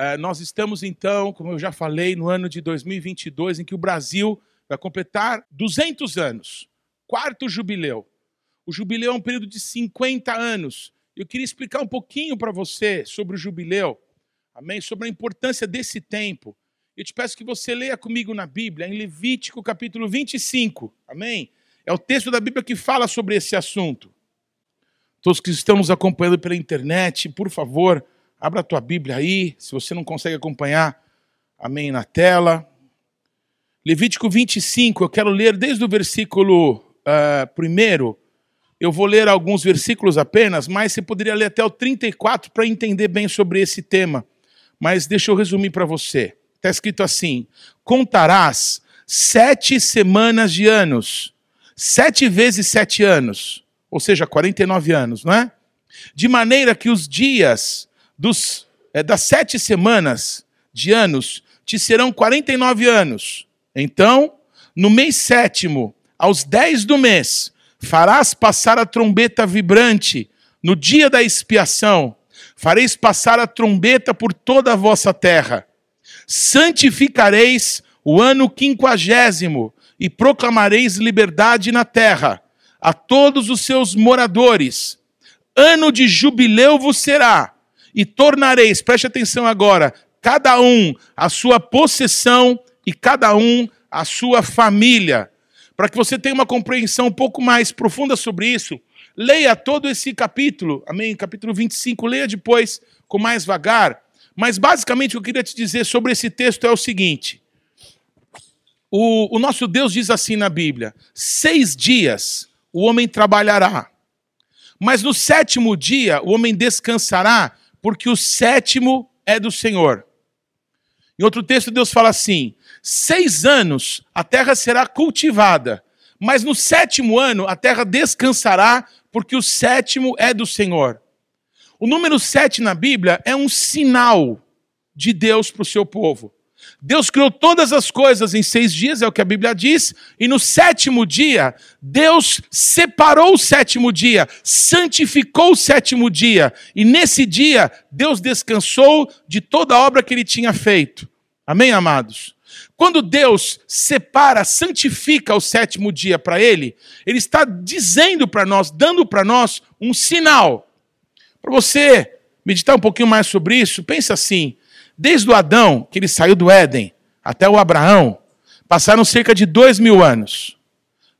É, nós estamos então, como eu já falei, no ano de 2022, em que o Brasil vai completar 200 anos, quarto jubileu. O jubileu é um período de 50 anos. Eu queria explicar um pouquinho para você sobre o jubileu, amém? Sobre a importância desse tempo. Eu te peço que você leia comigo na Bíblia, em Levítico capítulo 25, amém? É o texto da Bíblia que fala sobre esse assunto. Todos que estão nos acompanhando pela internet, por favor, abra a tua Bíblia aí, se você não consegue acompanhar, amém, na tela. Levítico 25, eu quero ler desde o versículo uh, primeiro. Eu vou ler alguns versículos apenas, mas você poderia ler até o 34 para entender bem sobre esse tema. Mas deixa eu resumir para você. Está escrito assim: Contarás sete semanas de anos, sete vezes sete anos ou seja, 49 anos, não é? De maneira que os dias dos, é, das sete semanas de anos te serão 49 anos. Então, no mês sétimo, aos dez do mês, farás passar a trombeta vibrante no dia da expiação. Fareis passar a trombeta por toda a vossa terra. Santificareis o ano quinquagésimo e proclamareis liberdade na terra a todos os seus moradores. Ano de jubileu vos será, e tornareis, preste atenção agora, cada um a sua possessão e cada um a sua família. Para que você tenha uma compreensão um pouco mais profunda sobre isso, leia todo esse capítulo, amém? Capítulo 25, leia depois com mais vagar. Mas basicamente o que eu queria te dizer sobre esse texto é o seguinte: o, o nosso Deus diz assim na Bíblia: seis dias o homem trabalhará. Mas no sétimo dia o homem descansará, porque o sétimo é do Senhor. Em outro texto, Deus fala assim: seis anos a terra será cultivada, mas no sétimo ano a terra descansará, porque o sétimo é do Senhor. O número sete na Bíblia é um sinal de Deus para o seu povo. Deus criou todas as coisas em seis dias, é o que a Bíblia diz, e no sétimo dia, Deus separou o sétimo dia, santificou o sétimo dia, e nesse dia, Deus descansou de toda a obra que ele tinha feito. Amém, amados? Quando Deus separa, santifica o sétimo dia para ele, ele está dizendo para nós, dando para nós um sinal. Para você meditar um pouquinho mais sobre isso, pensa assim: Desde o Adão, que ele saiu do Éden, até o Abraão, passaram cerca de dois mil anos.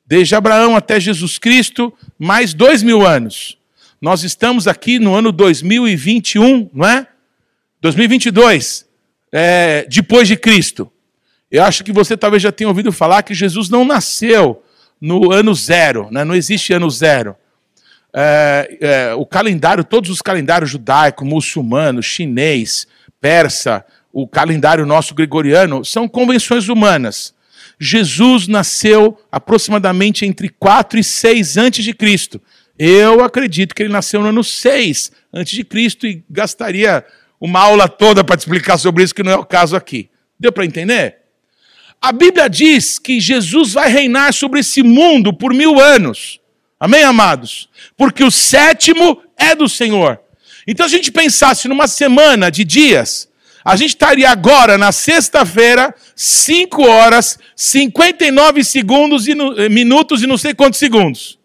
Desde Abraão até Jesus Cristo, mais dois mil anos. Nós estamos aqui no ano 2021, não é? 2022, é, depois de Cristo. Eu acho que você talvez já tenha ouvido falar que Jesus não nasceu no ano zero, né? não existe ano zero. É, é, o calendário, todos os calendários judaico, muçulmano, chinês, persa, o calendário nosso gregoriano, são convenções humanas. Jesus nasceu aproximadamente entre 4 e 6 antes de Cristo. Eu acredito que ele nasceu no ano 6 antes de Cristo e gastaria uma aula toda para te explicar sobre isso, que não é o caso aqui. Deu para entender? A Bíblia diz que Jesus vai reinar sobre esse mundo por mil anos. Amém, amados? Porque o sétimo é do Senhor. Então, se a gente pensasse numa semana de dias, a gente estaria agora na sexta-feira, 5 horas, 59 segundos e eh, minutos e não sei quantos segundos.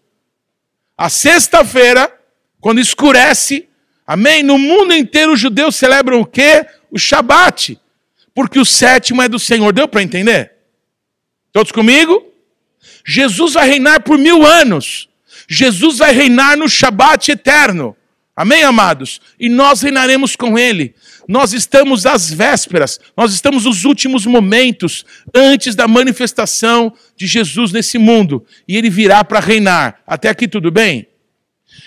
A sexta-feira, quando escurece, amém? No mundo inteiro os judeus celebram o quê? O Shabat. Porque o sétimo é do Senhor. Deu para entender? Todos comigo? Jesus vai reinar por mil anos. Jesus vai reinar no Shabat eterno. Amém, amados? E nós reinaremos com Ele. Nós estamos às vésperas, nós estamos nos últimos momentos antes da manifestação de Jesus nesse mundo. E Ele virá para reinar. Até aqui tudo bem?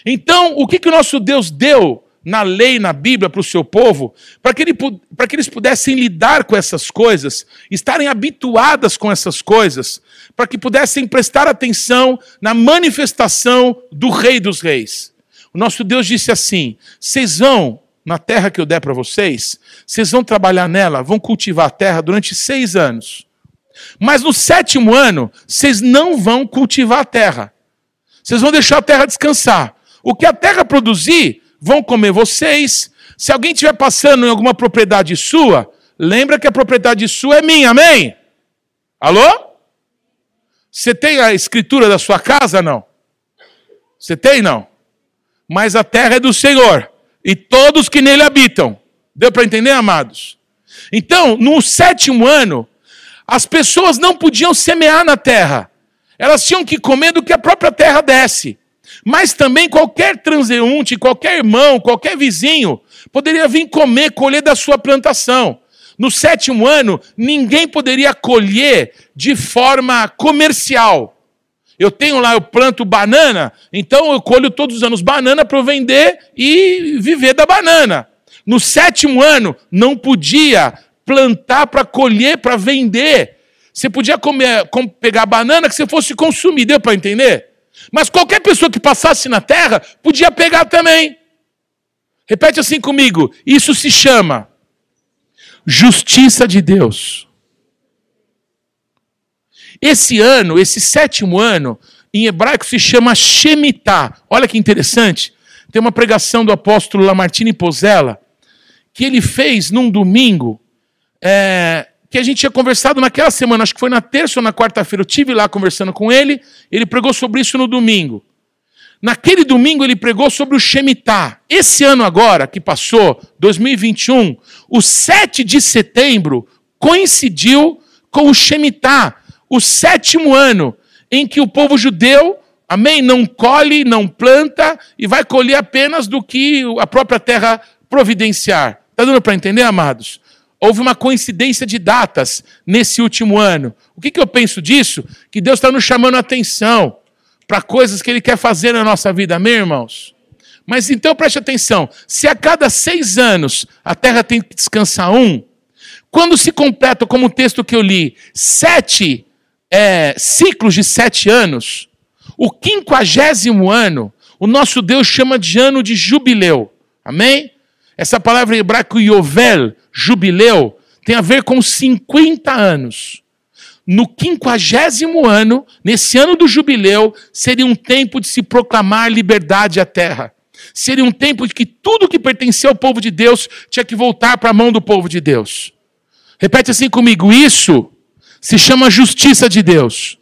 Então, o que, que o nosso Deus deu na lei, na Bíblia, para o seu povo, para que, ele, para que eles pudessem lidar com essas coisas, estarem habituadas com essas coisas, para que pudessem prestar atenção na manifestação do Rei dos Reis. O nosso Deus disse assim: vocês vão, na terra que eu der para vocês, vocês vão trabalhar nela, vão cultivar a terra durante seis anos. Mas no sétimo ano, vocês não vão cultivar a terra. Vocês vão deixar a terra descansar. O que a terra produzir, vão comer vocês, Se alguém estiver passando em alguma propriedade sua, lembra que a propriedade sua é minha, amém? Alô? Você tem a escritura da sua casa, não? Você tem, não? Mas a terra é do Senhor e todos que nele habitam. Deu para entender, amados? Então, no sétimo ano, as pessoas não podiam semear na terra. Elas tinham que comer do que a própria terra desce. Mas também qualquer transeunte, qualquer irmão, qualquer vizinho poderia vir comer, colher da sua plantação. No sétimo ano, ninguém poderia colher de forma comercial. Eu tenho lá, eu planto banana, então eu colho todos os anos banana para vender e viver da banana. No sétimo ano, não podia plantar para colher, para vender. Você podia comer, pegar banana que você fosse consumir, deu para entender? Mas qualquer pessoa que passasse na terra podia pegar também. Repete assim comigo: isso se chama justiça de Deus. Esse ano, esse sétimo ano, em hebraico se chama Shemitah. Olha que interessante. Tem uma pregação do apóstolo Lamartine Pozella que ele fez num domingo é, que a gente tinha conversado naquela semana, acho que foi na terça ou na quarta-feira, eu tive lá conversando com ele, ele pregou sobre isso no domingo. Naquele domingo ele pregou sobre o Shemitah. Esse ano agora, que passou, 2021, o 7 de setembro, coincidiu com o Shemitah, o sétimo ano em que o povo judeu, amém, não colhe, não planta e vai colher apenas do que a própria terra providenciar. Está dando para entender, amados? Houve uma coincidência de datas nesse último ano. O que, que eu penso disso? Que Deus está nos chamando a atenção para coisas que Ele quer fazer na nossa vida, amém, irmãos? Mas então preste atenção: se a cada seis anos a terra tem que descansar um, quando se completa, como o texto que eu li, sete é, ciclos de sete anos, o quinquagésimo ano, o nosso Deus chama de ano de jubileu. Amém? Essa palavra em hebraico Yovel, jubileu, tem a ver com 50 anos. No quinquagésimo ano, nesse ano do jubileu, seria um tempo de se proclamar liberdade à terra. Seria um tempo de que tudo que pertencia ao povo de Deus tinha que voltar para a mão do povo de Deus. Repete assim comigo: isso se chama justiça de Deus.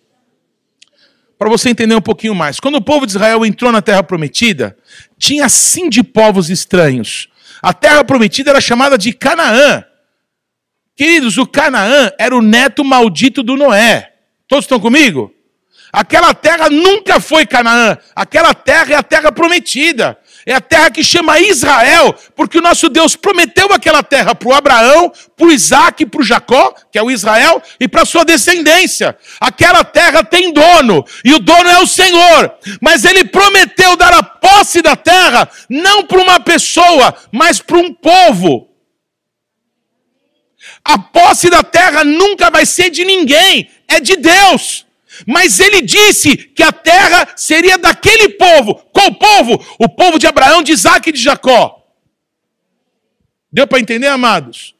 Para você entender um pouquinho mais, quando o povo de Israel entrou na terra prometida, tinha sim de povos estranhos. A terra prometida era chamada de Canaã. Queridos, o Canaã era o neto maldito do Noé. Todos estão comigo? Aquela terra nunca foi Canaã. Aquela terra é a terra prometida. É a terra que chama Israel, porque o nosso Deus prometeu aquela terra para o Abraão, para o Isaac, para o Jacó, que é o Israel, e para sua descendência. Aquela terra tem dono, e o dono é o Senhor. Mas ele prometeu dar a posse da terra, não para uma pessoa, mas para um povo. A posse da terra nunca vai ser de ninguém, é de Deus. Mas ele disse que a terra seria daquele povo. Qual povo? O povo de Abraão, de Isaac e de Jacó. Deu para entender, amados?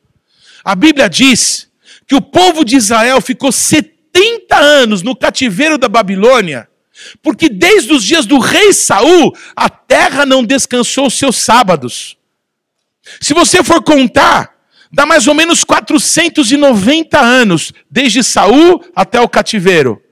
A Bíblia diz que o povo de Israel ficou 70 anos no cativeiro da Babilônia, porque desde os dias do rei Saul, a terra não descansou os seus sábados. Se você for contar, dá mais ou menos 490 anos, desde Saul até o cativeiro.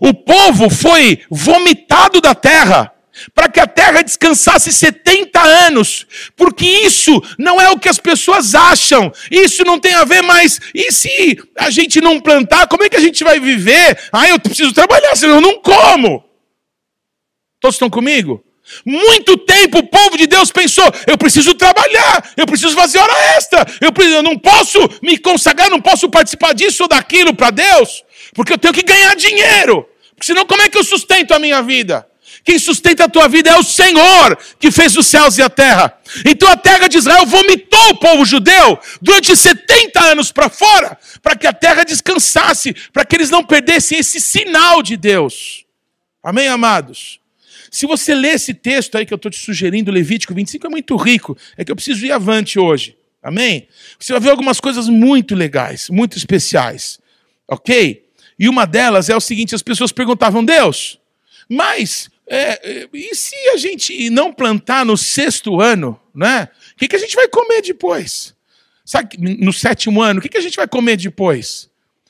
O povo foi vomitado da terra para que a terra descansasse 70 anos, porque isso não é o que as pessoas acham, isso não tem a ver mais. E se a gente não plantar, como é que a gente vai viver? Ah, eu preciso trabalhar, senão eu não como. Todos estão comigo? Muito tempo o povo de Deus pensou: eu preciso trabalhar, eu preciso fazer hora extra, eu, preciso, eu não posso me consagrar, não posso participar disso ou daquilo para Deus, porque eu tenho que ganhar dinheiro, porque senão como é que eu sustento a minha vida? Quem sustenta a tua vida é o Senhor que fez os céus e a terra. Então a terra de Israel vomitou o povo judeu durante 70 anos para fora, para que a terra descansasse, para que eles não perdessem esse sinal de Deus. Amém, amados? Se você ler esse texto aí que eu estou te sugerindo, Levítico 25, é muito rico. É que eu preciso ir avante hoje. Amém? Você vai ver algumas coisas muito legais, muito especiais. Ok? E uma delas é o seguinte: as pessoas perguntavam, Deus, mas é, é, e se a gente não plantar no sexto ano, né? que, que a gente vai comer depois? Sabe, no sétimo ano, o que, que a gente vai comer depois?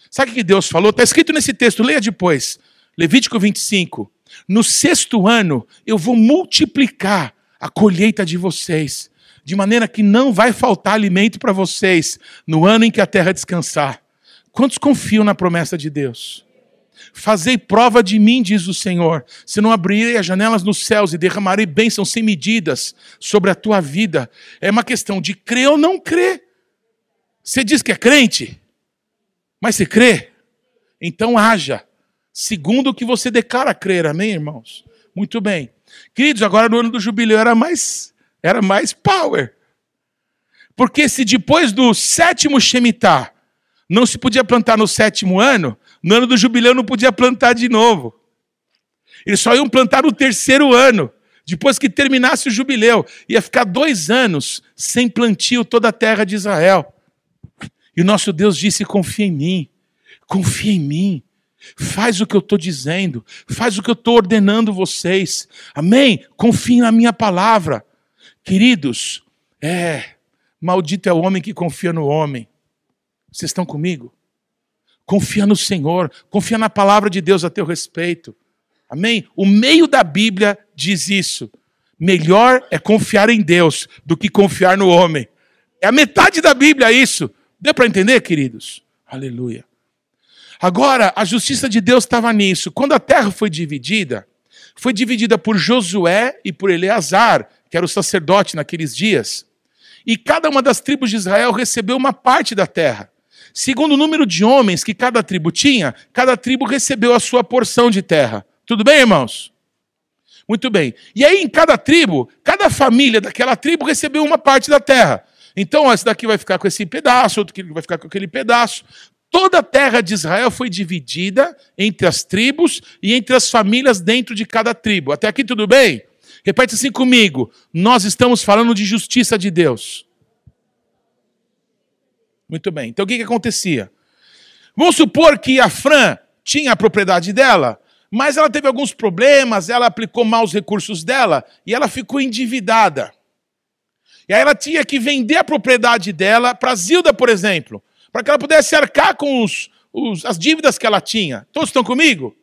Sabe o que Deus falou? Está escrito nesse texto, leia depois. Levítico 25. No sexto ano, eu vou multiplicar a colheita de vocês, de maneira que não vai faltar alimento para vocês no ano em que a terra descansar. Quantos confiam na promessa de Deus? Fazei prova de mim, diz o Senhor, se não abrirei as janelas nos céus e derramarei bênçãos sem medidas sobre a tua vida. É uma questão de crer ou não crer. Você diz que é crente, mas você crê? Então haja, segundo o que você declara crer, amém, irmãos? Muito bem. Queridos, agora no ano do jubileu era mais, era mais power. Porque se depois do sétimo Shemitah não se podia plantar no sétimo ano, no ano do jubileu não podia plantar de novo. Eles só iam plantar no terceiro ano, depois que terminasse o jubileu. Ia ficar dois anos sem plantio toda a terra de Israel. E o nosso Deus disse: confia em mim, confia em mim. Faz o que eu estou dizendo, faz o que eu estou ordenando vocês. Amém? Confiem na minha palavra. Queridos, é, maldito é o homem que confia no homem. Vocês estão comigo? Confia no Senhor, confia na palavra de Deus a teu respeito. Amém? O meio da Bíblia diz isso. Melhor é confiar em Deus do que confiar no homem. É a metade da Bíblia isso. Deu para entender, queridos? Aleluia. Agora, a justiça de Deus estava nisso. Quando a terra foi dividida, foi dividida por Josué e por Eleazar, que era o sacerdote naqueles dias. E cada uma das tribos de Israel recebeu uma parte da terra. Segundo o número de homens que cada tribo tinha, cada tribo recebeu a sua porção de terra. Tudo bem, irmãos? Muito bem. E aí, em cada tribo, cada família daquela tribo recebeu uma parte da terra. Então, esse daqui vai ficar com esse pedaço, outro vai ficar com aquele pedaço. Toda a terra de Israel foi dividida entre as tribos e entre as famílias dentro de cada tribo. Até aqui tudo bem? Repete assim comigo. Nós estamos falando de justiça de Deus. Muito bem. Então o que, que acontecia? Vamos supor que a Fran tinha a propriedade dela, mas ela teve alguns problemas, ela aplicou mal os recursos dela e ela ficou endividada. E aí ela tinha que vender a propriedade dela para Zilda, por exemplo, para que ela pudesse arcar com os, os, as dívidas que ela tinha. Todos estão comigo?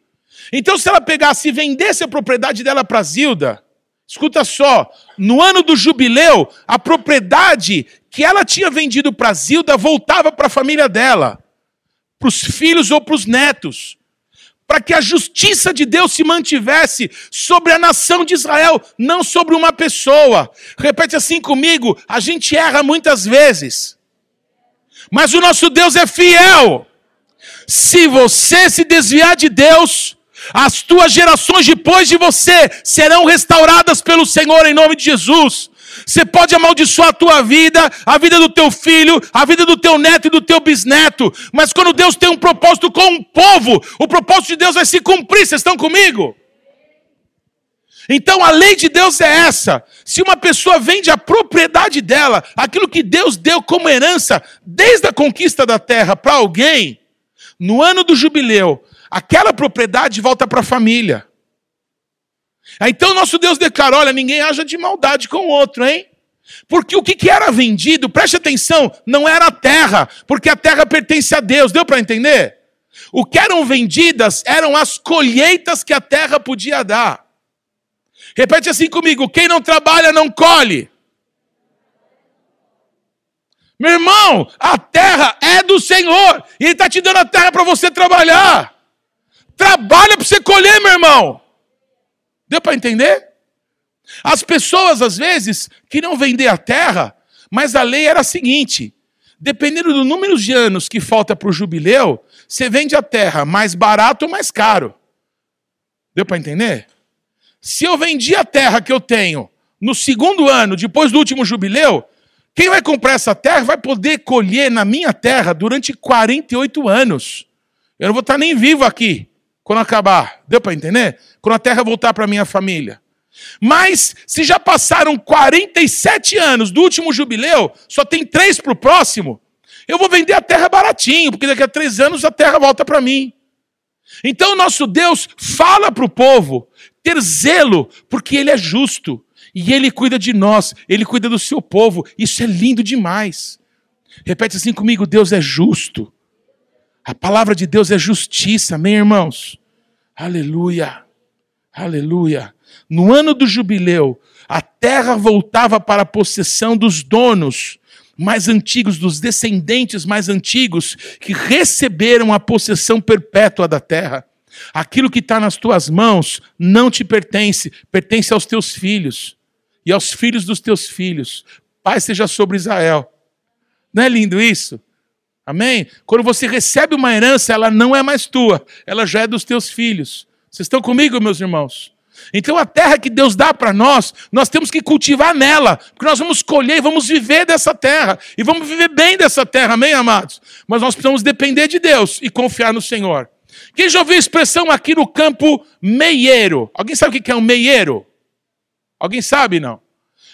Então, se ela pegasse e vendesse a propriedade dela para Zilda, escuta só, no ano do jubileu, a propriedade que ela tinha vendido para Zilda voltava para a família dela, para os filhos ou para os netos, para que a justiça de Deus se mantivesse sobre a nação de Israel, não sobre uma pessoa. Repete assim comigo: a gente erra muitas vezes, mas o nosso Deus é fiel. Se você se desviar de Deus, as tuas gerações depois de você serão restauradas pelo Senhor em nome de Jesus. Você pode amaldiçoar a tua vida, a vida do teu filho, a vida do teu neto e do teu bisneto, mas quando Deus tem um propósito com um povo, o propósito de Deus vai se cumprir. Vocês estão comigo? Então a lei de Deus é essa. Se uma pessoa vende a propriedade dela, aquilo que Deus deu como herança desde a conquista da terra para alguém, no ano do jubileu, aquela propriedade volta para a família. Então nosso Deus declara: olha, ninguém haja de maldade com o outro, hein? Porque o que era vendido, preste atenção, não era a terra, porque a terra pertence a Deus, deu para entender? O que eram vendidas eram as colheitas que a terra podia dar. Repete assim comigo: quem não trabalha não colhe. Meu irmão, a terra é do Senhor, e Ele está te dando a terra para você trabalhar. Trabalha para você colher, meu irmão. Deu para entender? As pessoas, às vezes, queriam vender a terra, mas a lei era a seguinte: dependendo do número de anos que falta para o jubileu, você vende a terra mais barato ou mais caro. Deu para entender? Se eu vendi a terra que eu tenho no segundo ano, depois do último jubileu, quem vai comprar essa terra vai poder colher na minha terra durante 48 anos. Eu não vou estar nem vivo aqui quando acabar. Deu para entender? Quando a terra voltar para minha família. Mas, se já passaram 47 anos do último jubileu, só tem três para o próximo, eu vou vender a terra baratinho, porque daqui a três anos a terra volta para mim. Então, nosso Deus fala para o povo ter zelo, porque Ele é justo. E Ele cuida de nós, Ele cuida do seu povo. Isso é lindo demais. Repete assim comigo: Deus é justo. A palavra de Deus é justiça, amém, irmãos? Aleluia, aleluia. No ano do jubileu, a terra voltava para a possessão dos donos mais antigos, dos descendentes mais antigos, que receberam a possessão perpétua da terra. Aquilo que está nas tuas mãos não te pertence, pertence aos teus filhos e aos filhos dos teus filhos. Pai seja sobre Israel. Não é lindo isso? Amém? Quando você recebe uma herança, ela não é mais tua, ela já é dos teus filhos. Vocês estão comigo, meus irmãos? Então a terra que Deus dá para nós, nós temos que cultivar nela, porque nós vamos colher e vamos viver dessa terra, e vamos viver bem dessa terra, amém, amados? Mas nós precisamos depender de Deus e confiar no Senhor. Quem já ouviu a expressão aqui no campo meieiro? Alguém sabe o que é um meieiro? Alguém sabe, não?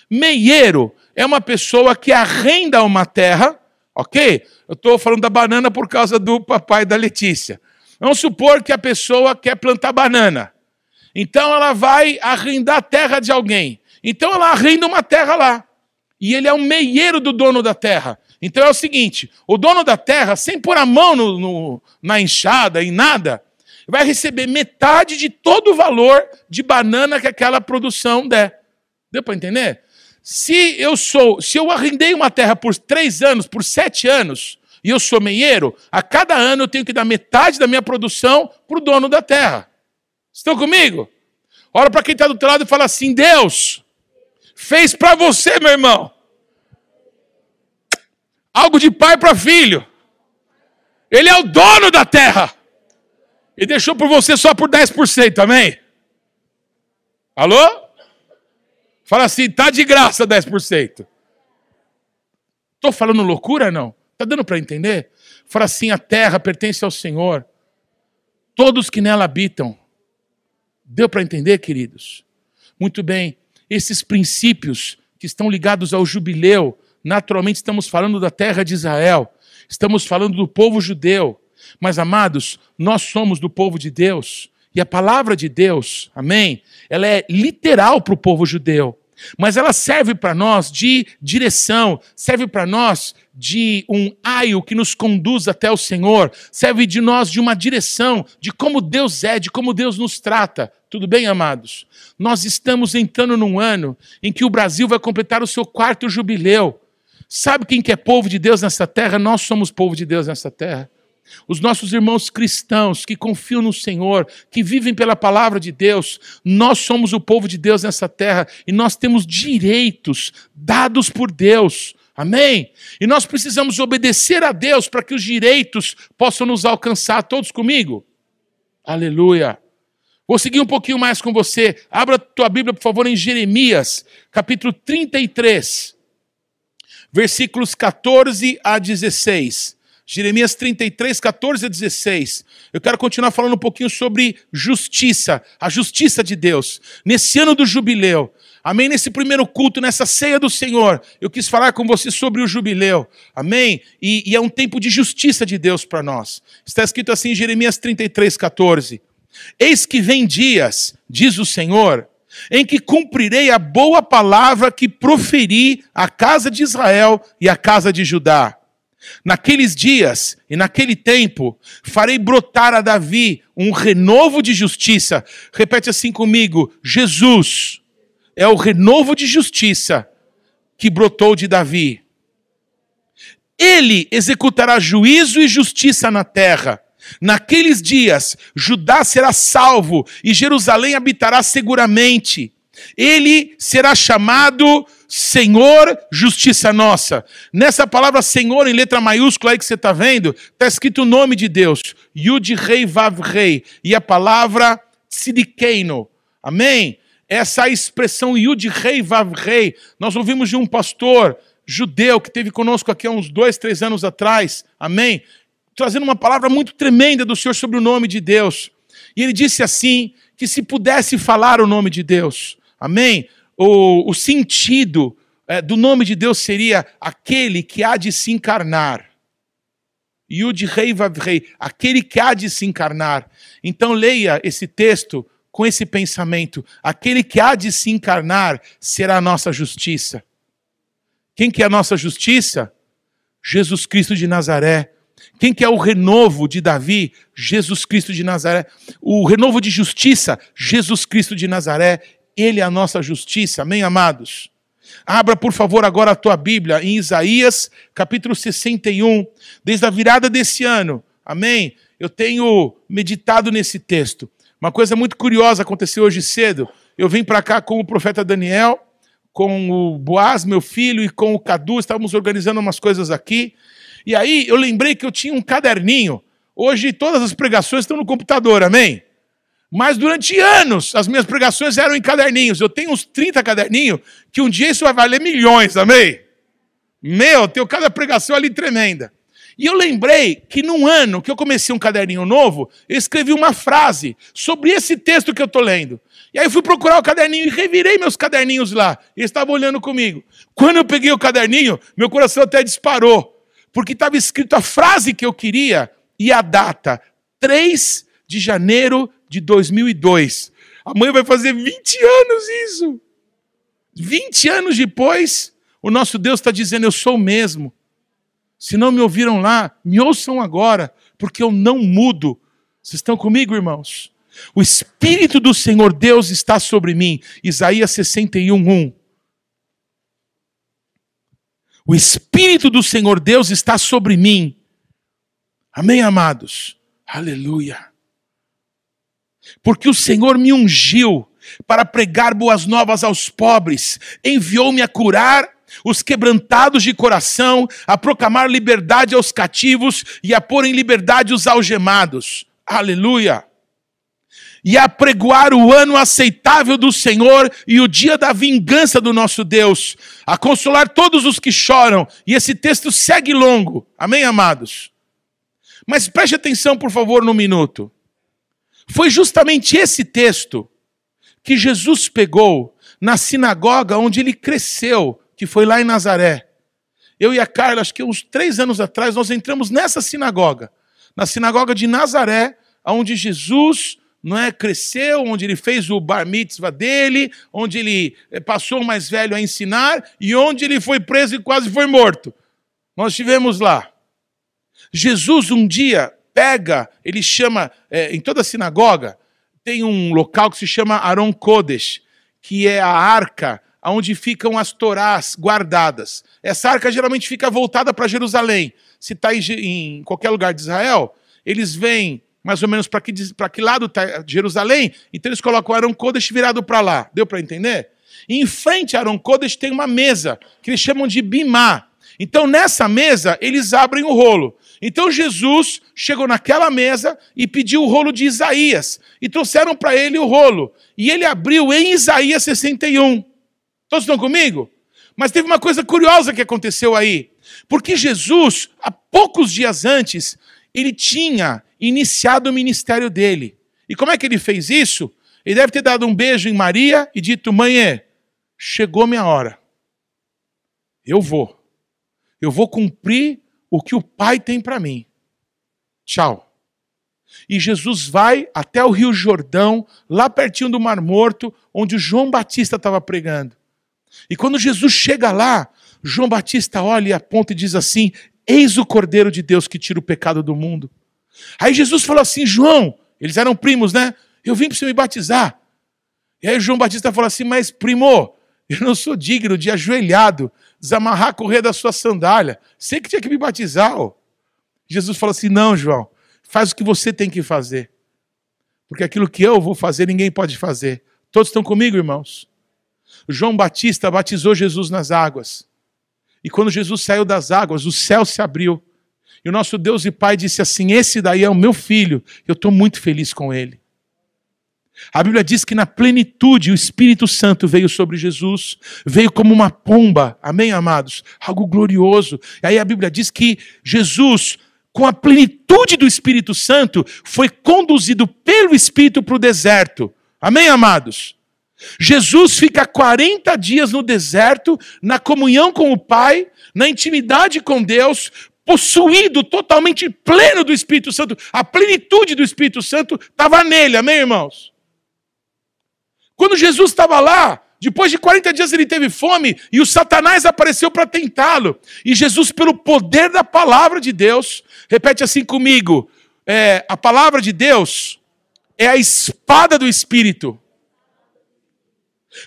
Meieiro é uma pessoa que arrenda uma terra Ok? Eu estou falando da banana por causa do papai da Letícia. Vamos supor que a pessoa quer plantar banana. Então ela vai arrendar a terra de alguém. Então ela arrenda uma terra lá. E ele é o meieiro do dono da terra. Então é o seguinte: o dono da terra, sem pôr a mão no, no, na enxada, em nada, vai receber metade de todo o valor de banana que aquela produção der. Deu para entender? Se eu sou, se eu arrendei uma terra por três anos, por sete anos, e eu sou meieiro, a cada ano eu tenho que dar metade da minha produção para o dono da terra. Estão comigo? Olha para quem está do outro lado e fala assim: Deus fez para você, meu irmão, algo de pai para filho. Ele é o dono da terra. E deixou por você só por 10%, amém? Alô? Fala assim, tá de graça 10%. Estou falando loucura não? Está dando para entender? Fala assim, a terra pertence ao Senhor. Todos que nela habitam. Deu para entender, queridos? Muito bem. Esses princípios que estão ligados ao jubileu, naturalmente estamos falando da terra de Israel. Estamos falando do povo judeu. Mas, amados, nós somos do povo de Deus. E a palavra de Deus, amém? Ela é literal para o povo judeu mas ela serve para nós de direção, serve para nós de um aio que nos conduz até o Senhor, serve de nós de uma direção de como Deus é, de como Deus nos trata. Tudo bem, amados? Nós estamos entrando num ano em que o Brasil vai completar o seu quarto jubileu. Sabe quem que é povo de Deus nessa terra? Nós somos povo de Deus nessa terra. Os nossos irmãos cristãos que confiam no Senhor, que vivem pela palavra de Deus, nós somos o povo de Deus nessa terra e nós temos direitos dados por Deus. Amém? E nós precisamos obedecer a Deus para que os direitos possam nos alcançar. Todos comigo? Aleluia. Vou seguir um pouquinho mais com você. Abra tua Bíblia, por favor, em Jeremias, capítulo 33, versículos 14 a 16. Jeremias 33, 14 a 16. Eu quero continuar falando um pouquinho sobre justiça, a justiça de Deus. Nesse ano do jubileu, amém? Nesse primeiro culto, nessa ceia do Senhor, eu quis falar com você sobre o jubileu, amém? E, e é um tempo de justiça de Deus para nós. Está escrito assim em Jeremias 33, 14: Eis que vem dias, diz o Senhor, em que cumprirei a boa palavra que proferi à casa de Israel e à casa de Judá Naqueles dias e naquele tempo, farei brotar a Davi um renovo de justiça. Repete assim comigo: Jesus é o renovo de justiça que brotou de Davi. Ele executará juízo e justiça na terra. Naqueles dias, Judá será salvo e Jerusalém habitará seguramente. Ele será chamado Senhor, justiça nossa. Nessa palavra Senhor, em letra maiúscula aí que você está vendo, está escrito o nome de Deus, Yud Rei Vav Rei, e a palavra Tzidikeino. Amém? Essa expressão Yud Rei Vav Rei, nós ouvimos de um pastor judeu que teve conosco aqui há uns dois, três anos atrás. Amém? Trazendo uma palavra muito tremenda do Senhor sobre o nome de Deus. E ele disse assim: que se pudesse falar o nome de Deus, amém? o, o sentido é, do nome de Deus seria aquele que há de se encarnar. Yud Rei Vav Rei, aquele que há de se encarnar. Então leia esse texto com esse pensamento: aquele que há de se encarnar será a nossa justiça. Quem que é a nossa justiça? Jesus Cristo de Nazaré. Quem que é o renovo de Davi? Jesus Cristo de Nazaré. O renovo de justiça? Jesus Cristo de Nazaré. Ele é a nossa justiça. Amém, amados? Abra, por favor, agora a tua Bíblia em Isaías, capítulo 61. Desde a virada desse ano, amém? Eu tenho meditado nesse texto. Uma coisa muito curiosa aconteceu hoje cedo. Eu vim para cá com o profeta Daniel, com o Boaz, meu filho, e com o Cadu, estávamos organizando umas coisas aqui. E aí eu lembrei que eu tinha um caderninho. Hoje todas as pregações estão no computador, amém? Mas durante anos as minhas pregações eram em caderninhos. Eu tenho uns 30 caderninhos que um dia isso vai valer milhões, amém? Meu, tenho cada pregação ali tremenda. E eu lembrei que num ano que eu comecei um caderninho novo, eu escrevi uma frase sobre esse texto que eu estou lendo. E aí eu fui procurar o caderninho e revirei meus caderninhos lá. Eles estavam olhando comigo. Quando eu peguei o caderninho, meu coração até disparou. Porque estava escrito a frase que eu queria e a data. 3 de janeiro de 2002. Amanhã vai fazer 20 anos isso. 20 anos depois, o nosso Deus está dizendo: Eu sou o mesmo. Se não me ouviram lá, me ouçam agora, porque eu não mudo. Vocês estão comigo, irmãos? O Espírito do Senhor Deus está sobre mim. Isaías 61, 1. O Espírito do Senhor Deus está sobre mim. Amém, amados? Aleluia. Porque o Senhor me ungiu para pregar boas novas aos pobres, enviou-me a curar os quebrantados de coração, a proclamar liberdade aos cativos e a pôr em liberdade os algemados. Aleluia e apregoar o ano aceitável do Senhor e o dia da vingança do nosso Deus, a consolar todos os que choram. E esse texto segue longo. Amém, amados? Mas preste atenção, por favor, no minuto. Foi justamente esse texto que Jesus pegou na sinagoga onde ele cresceu, que foi lá em Nazaré. Eu e a Carla, acho que uns três anos atrás, nós entramos nessa sinagoga, na sinagoga de Nazaré, onde Jesus não é? Cresceu, onde ele fez o bar mitzvah dele, onde ele eh, passou o mais velho a ensinar e onde ele foi preso e quase foi morto. Nós estivemos lá. Jesus um dia pega, ele chama, é, em toda sinagoga, tem um local que se chama Aron Kodesh, que é a arca onde ficam as torás guardadas. Essa arca geralmente fica voltada para Jerusalém. Se está em qualquer lugar de Israel, eles vêm mais ou menos para que, que lado está Jerusalém, então eles colocam o Aaron Kodesh virado para lá. Deu para entender? E em frente a Aaron Kodesh tem uma mesa, que eles chamam de bimá. Então nessa mesa eles abrem o rolo. Então Jesus chegou naquela mesa e pediu o rolo de Isaías. E trouxeram para ele o rolo. E ele abriu em Isaías 61. Todos estão comigo? Mas teve uma coisa curiosa que aconteceu aí. Porque Jesus, há poucos dias antes, ele tinha iniciado o ministério dele. E como é que ele fez isso? Ele deve ter dado um beijo em Maria e dito: Mãe, chegou minha hora. Eu vou. Eu vou cumprir o que o Pai tem para mim. Tchau. E Jesus vai até o Rio Jordão, lá pertinho do Mar Morto, onde o João Batista estava pregando. E quando Jesus chega lá, João Batista olha e aponta e diz assim: Eis o Cordeiro de Deus que tira o pecado do mundo. Aí Jesus falou assim: João, eles eram primos, né? Eu vim para você me batizar. E aí João Batista falou assim: Mas, primo, eu não sou digno de ajoelhado, desamarrar a correia da sua sandália. Sei que tinha que me batizar. Ó. Jesus falou assim: Não, João, faz o que você tem que fazer. Porque aquilo que eu vou fazer, ninguém pode fazer. Todos estão comigo, irmãos? João Batista batizou Jesus nas águas. E quando Jesus saiu das águas, o céu se abriu. E o nosso Deus e Pai disse assim: Esse daí é o meu filho, eu estou muito feliz com ele. A Bíblia diz que na plenitude o Espírito Santo veio sobre Jesus, veio como uma pomba, amém, amados? Algo glorioso. E aí a Bíblia diz que Jesus, com a plenitude do Espírito Santo, foi conduzido pelo Espírito para o deserto, amém, amados? Jesus fica 40 dias no deserto, na comunhão com o Pai, na intimidade com Deus, possuído totalmente pleno do Espírito Santo, a plenitude do Espírito Santo estava nele, amém, irmãos? Quando Jesus estava lá, depois de 40 dias ele teve fome e o Satanás apareceu para tentá-lo. E Jesus, pelo poder da palavra de Deus, repete assim comigo: é, a palavra de Deus é a espada do Espírito.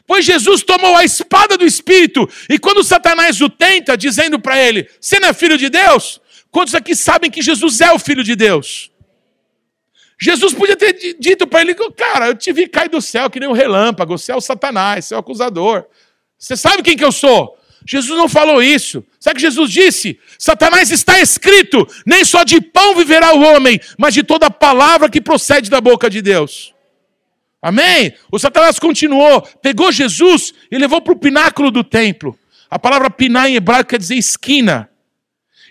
Pois Jesus tomou a espada do Espírito, e quando Satanás o tenta, dizendo para ele: Você não é filho de Deus? Quantos aqui sabem que Jesus é o filho de Deus? Jesus podia ter dito para ele: Cara, eu te vi cair do céu que nem um relâmpago, você é o Satanás, você é o acusador. Você sabe quem que eu sou? Jesus não falou isso. Sabe o que Jesus disse? Satanás está escrito: nem só de pão viverá o homem, mas de toda palavra que procede da boca de Deus. Amém? O Satanás continuou, pegou Jesus e levou para o pináculo do templo. A palavra piná em hebraico quer dizer esquina.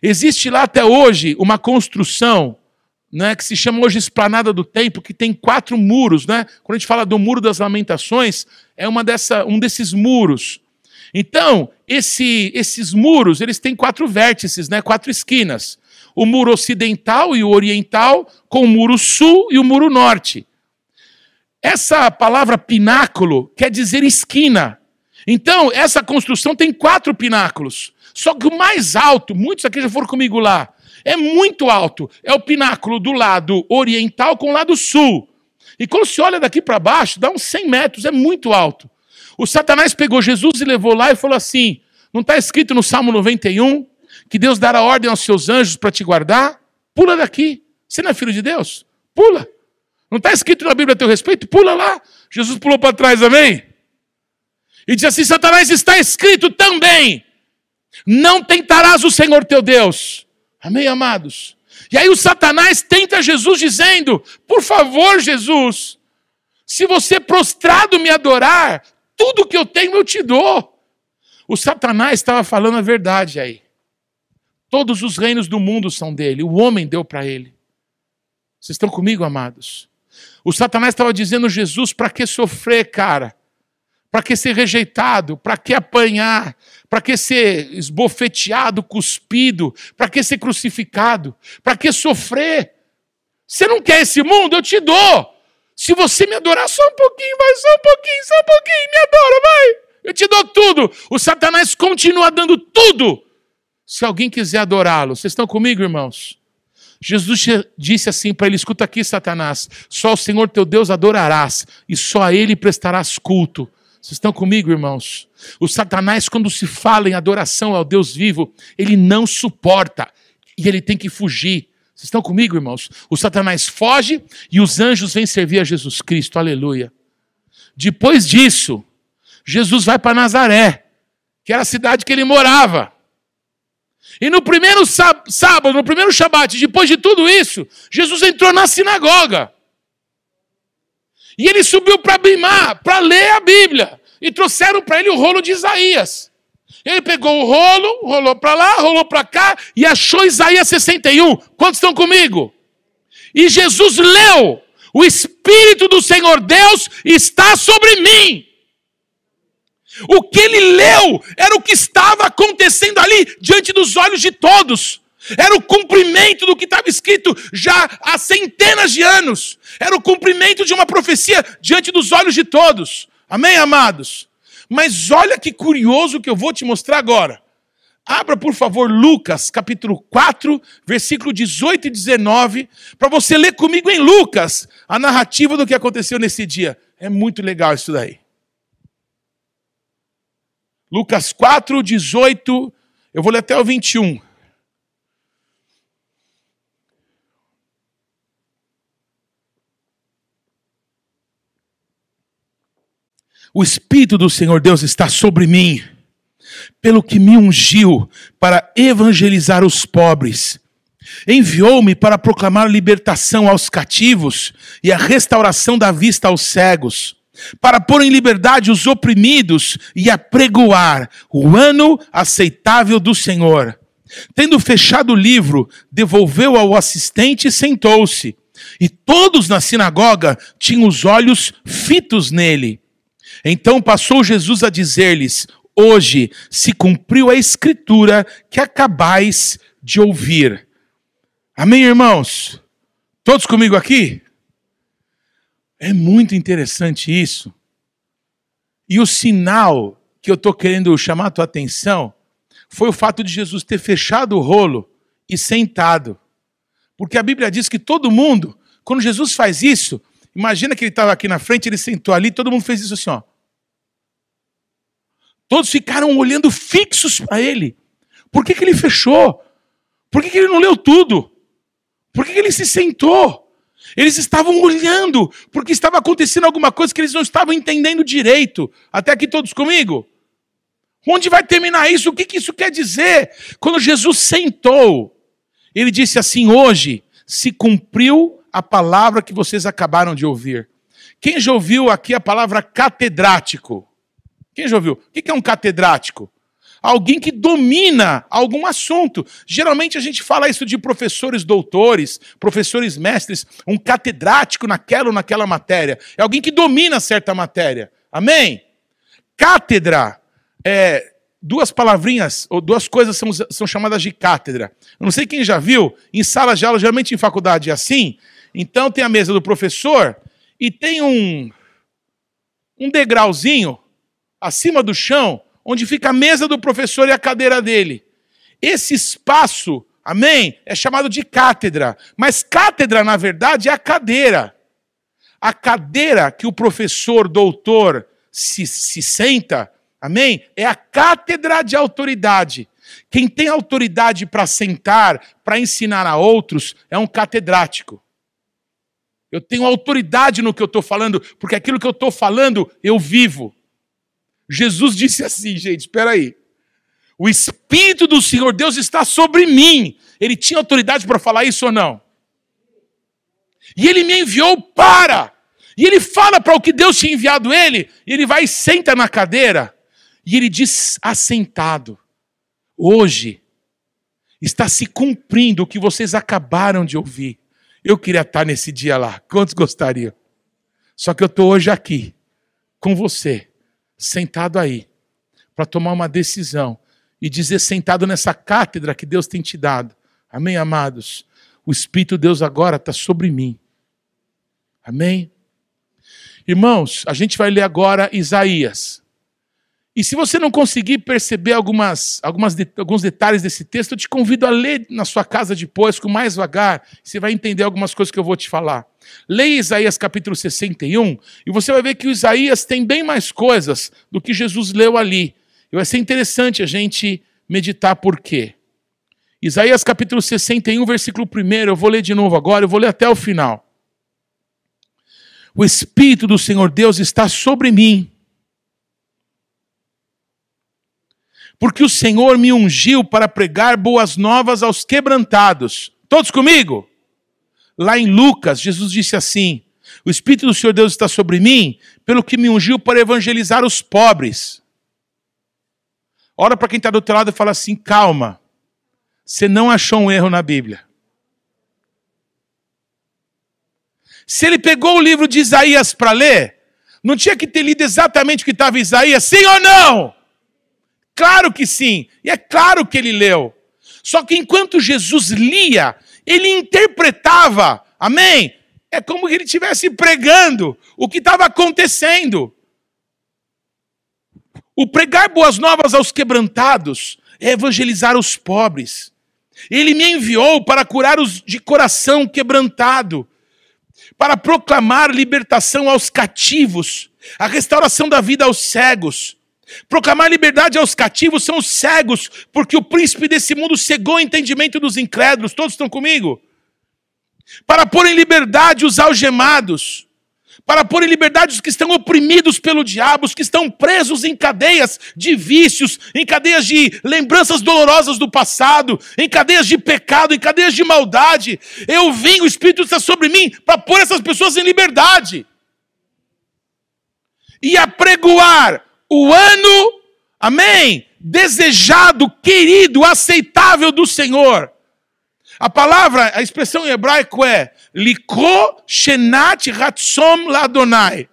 Existe lá até hoje uma construção né, que se chama hoje Esplanada do Templo, que tem quatro muros. Né? Quando a gente fala do Muro das Lamentações, é uma dessa, um desses muros. Então, esse, esses muros, eles têm quatro vértices, né, quatro esquinas. O muro ocidental e o oriental, com o muro sul e o muro norte. Essa palavra pináculo quer dizer esquina. Então, essa construção tem quatro pináculos. Só que o mais alto, muitos aqui já foram comigo lá, é muito alto. É o pináculo do lado oriental com o lado sul. E quando se olha daqui para baixo, dá uns 100 metros, é muito alto. O Satanás pegou Jesus e levou lá e falou assim: não está escrito no Salmo 91 que Deus dará ordem aos seus anjos para te guardar? Pula daqui. Você não é filho de Deus? Pula. Não está escrito na Bíblia a teu respeito? Pula lá. Jesus pulou para trás, amém? E diz assim: Satanás está escrito também: não tentarás o Senhor teu Deus. Amém, amados? E aí o Satanás tenta Jesus dizendo: Por favor, Jesus, se você prostrado me adorar, tudo que eu tenho eu te dou. O Satanás estava falando a verdade aí. Todos os reinos do mundo são dele, o homem deu para ele. Vocês estão comigo, amados? O Satanás estava dizendo, Jesus, para que sofrer, cara? Para que ser rejeitado? Para que apanhar? Para que ser esbofeteado, cuspido? Para que ser crucificado? Para que sofrer? Você não quer esse mundo? Eu te dou. Se você me adorar só um pouquinho, vai só um pouquinho, só um pouquinho, me adora, vai. Eu te dou tudo. O Satanás continua dando tudo. Se alguém quiser adorá-lo, vocês estão comigo, irmãos? Jesus disse assim para ele: escuta aqui, Satanás, só o Senhor teu Deus adorarás, e só a ele prestarás culto. Vocês estão comigo, irmãos? O Satanás, quando se fala em adoração ao Deus vivo, ele não suporta e ele tem que fugir. Vocês estão comigo, irmãos? O Satanás foge e os anjos vêm servir a Jesus Cristo, aleluia. Depois disso, Jesus vai para Nazaré, que era a cidade que ele morava. E no primeiro sábado, no primeiro Shabat, depois de tudo isso, Jesus entrou na sinagoga. E ele subiu para Bimá para ler a Bíblia. E trouxeram para ele o rolo de Isaías. Ele pegou o rolo, rolou para lá, rolou para cá e achou Isaías 61. Quantos estão comigo? E Jesus leu: O Espírito do Senhor Deus está sobre mim o que ele leu era o que estava acontecendo ali diante dos olhos de todos. Era o cumprimento do que estava escrito já há centenas de anos. Era o cumprimento de uma profecia diante dos olhos de todos. Amém, amados? Mas olha que curioso que eu vou te mostrar agora. Abra, por favor, Lucas, capítulo 4, versículo 18 e 19, para você ler comigo em Lucas a narrativa do que aconteceu nesse dia. É muito legal isso daí. Lucas 4, 18, eu vou ler até o 21. O Espírito do Senhor Deus está sobre mim, pelo que me ungiu para evangelizar os pobres. Enviou-me para proclamar libertação aos cativos e a restauração da vista aos cegos para pôr em liberdade os oprimidos e apregoar o ano aceitável do Senhor. Tendo fechado o livro, devolveu ao assistente e sentou-se. E todos na sinagoga tinham os olhos fitos nele. Então passou Jesus a dizer-lhes: Hoje se cumpriu a escritura que acabais de ouvir. Amém, irmãos? Todos comigo aqui? É muito interessante isso. E o sinal que eu estou querendo chamar a tua atenção foi o fato de Jesus ter fechado o rolo e sentado. Porque a Bíblia diz que todo mundo, quando Jesus faz isso, imagina que ele estava aqui na frente, ele sentou ali, todo mundo fez isso assim, ó. Todos ficaram olhando fixos para ele. Por que, que ele fechou? Por que, que ele não leu tudo? Por que, que ele se sentou? Eles estavam olhando, porque estava acontecendo alguma coisa que eles não estavam entendendo direito. Até aqui todos comigo? Onde vai terminar isso? O que, que isso quer dizer? Quando Jesus sentou, ele disse assim: Hoje se cumpriu a palavra que vocês acabaram de ouvir. Quem já ouviu aqui a palavra catedrático? Quem já ouviu? O que é um catedrático? Alguém que domina algum assunto. Geralmente a gente fala isso de professores doutores, professores mestres, um catedrático naquela ou naquela matéria. É alguém que domina certa matéria. Amém? Cátedra é, duas palavrinhas, ou duas coisas são, são chamadas de cátedra. Eu não sei quem já viu, em sala de aula, geralmente em faculdade é assim. Então tem a mesa do professor e tem um, um degrauzinho acima do chão, onde fica a mesa do professor e a cadeira dele. Esse espaço, amém, é chamado de cátedra. Mas cátedra, na verdade, é a cadeira. A cadeira que o professor, doutor, se, se senta Amém? É a cátedra de autoridade. Quem tem autoridade para sentar, para ensinar a outros, é um catedrático. Eu tenho autoridade no que eu estou falando, porque aquilo que eu estou falando, eu vivo. Jesus disse assim, gente, espera aí. O Espírito do Senhor Deus está sobre mim. Ele tinha autoridade para falar isso ou não? E ele me enviou para. E ele fala para o que Deus tinha enviado ele, e ele vai e senta na cadeira. E ele diz assentado: hoje está se cumprindo o que vocês acabaram de ouvir. Eu queria estar nesse dia lá. Quantos gostariam? Só que eu estou hoje aqui, com você, sentado aí, para tomar uma decisão e dizer, sentado nessa cátedra que Deus tem te dado. Amém, amados? O Espírito de Deus agora está sobre mim. Amém? Irmãos, a gente vai ler agora Isaías. E se você não conseguir perceber algumas, algumas de, alguns detalhes desse texto, eu te convido a ler na sua casa depois, com mais vagar, você vai entender algumas coisas que eu vou te falar. Leia Isaías capítulo 61, e você vai ver que o Isaías tem bem mais coisas do que Jesus leu ali. E vai ser interessante a gente meditar por quê. Isaías capítulo 61, versículo 1, eu vou ler de novo agora, eu vou ler até o final. O Espírito do Senhor Deus está sobre mim porque o Senhor me ungiu para pregar boas novas aos quebrantados. Todos comigo? Lá em Lucas, Jesus disse assim: O Espírito do Senhor Deus está sobre mim, pelo que me ungiu para evangelizar os pobres. Ora para quem está do outro lado e fala assim: calma, você não achou um erro na Bíblia. Se ele pegou o livro de Isaías para ler, não tinha que ter lido exatamente o que estava em Isaías, sim ou não? Claro que sim, e é claro que ele leu. Só que enquanto Jesus lia, ele interpretava, amém? É como que ele estivesse pregando o que estava acontecendo. O pregar boas novas aos quebrantados é evangelizar os pobres. Ele me enviou para curar os de coração quebrantado, para proclamar libertação aos cativos, a restauração da vida aos cegos, Proclamar liberdade aos cativos são os cegos, porque o príncipe desse mundo cegou o entendimento dos incrédulos. Todos estão comigo? Para pôr em liberdade os algemados, para pôr em liberdade os que estão oprimidos pelo diabo, os que estão presos em cadeias de vícios, em cadeias de lembranças dolorosas do passado, em cadeias de pecado, em cadeias de maldade. Eu vim, o Espírito está sobre mim, para pôr essas pessoas em liberdade. E apregoar o ano, amém, desejado, querido, aceitável do Senhor. A palavra, a expressão em hebraico é Likro Shenat Ratsom Ladonai.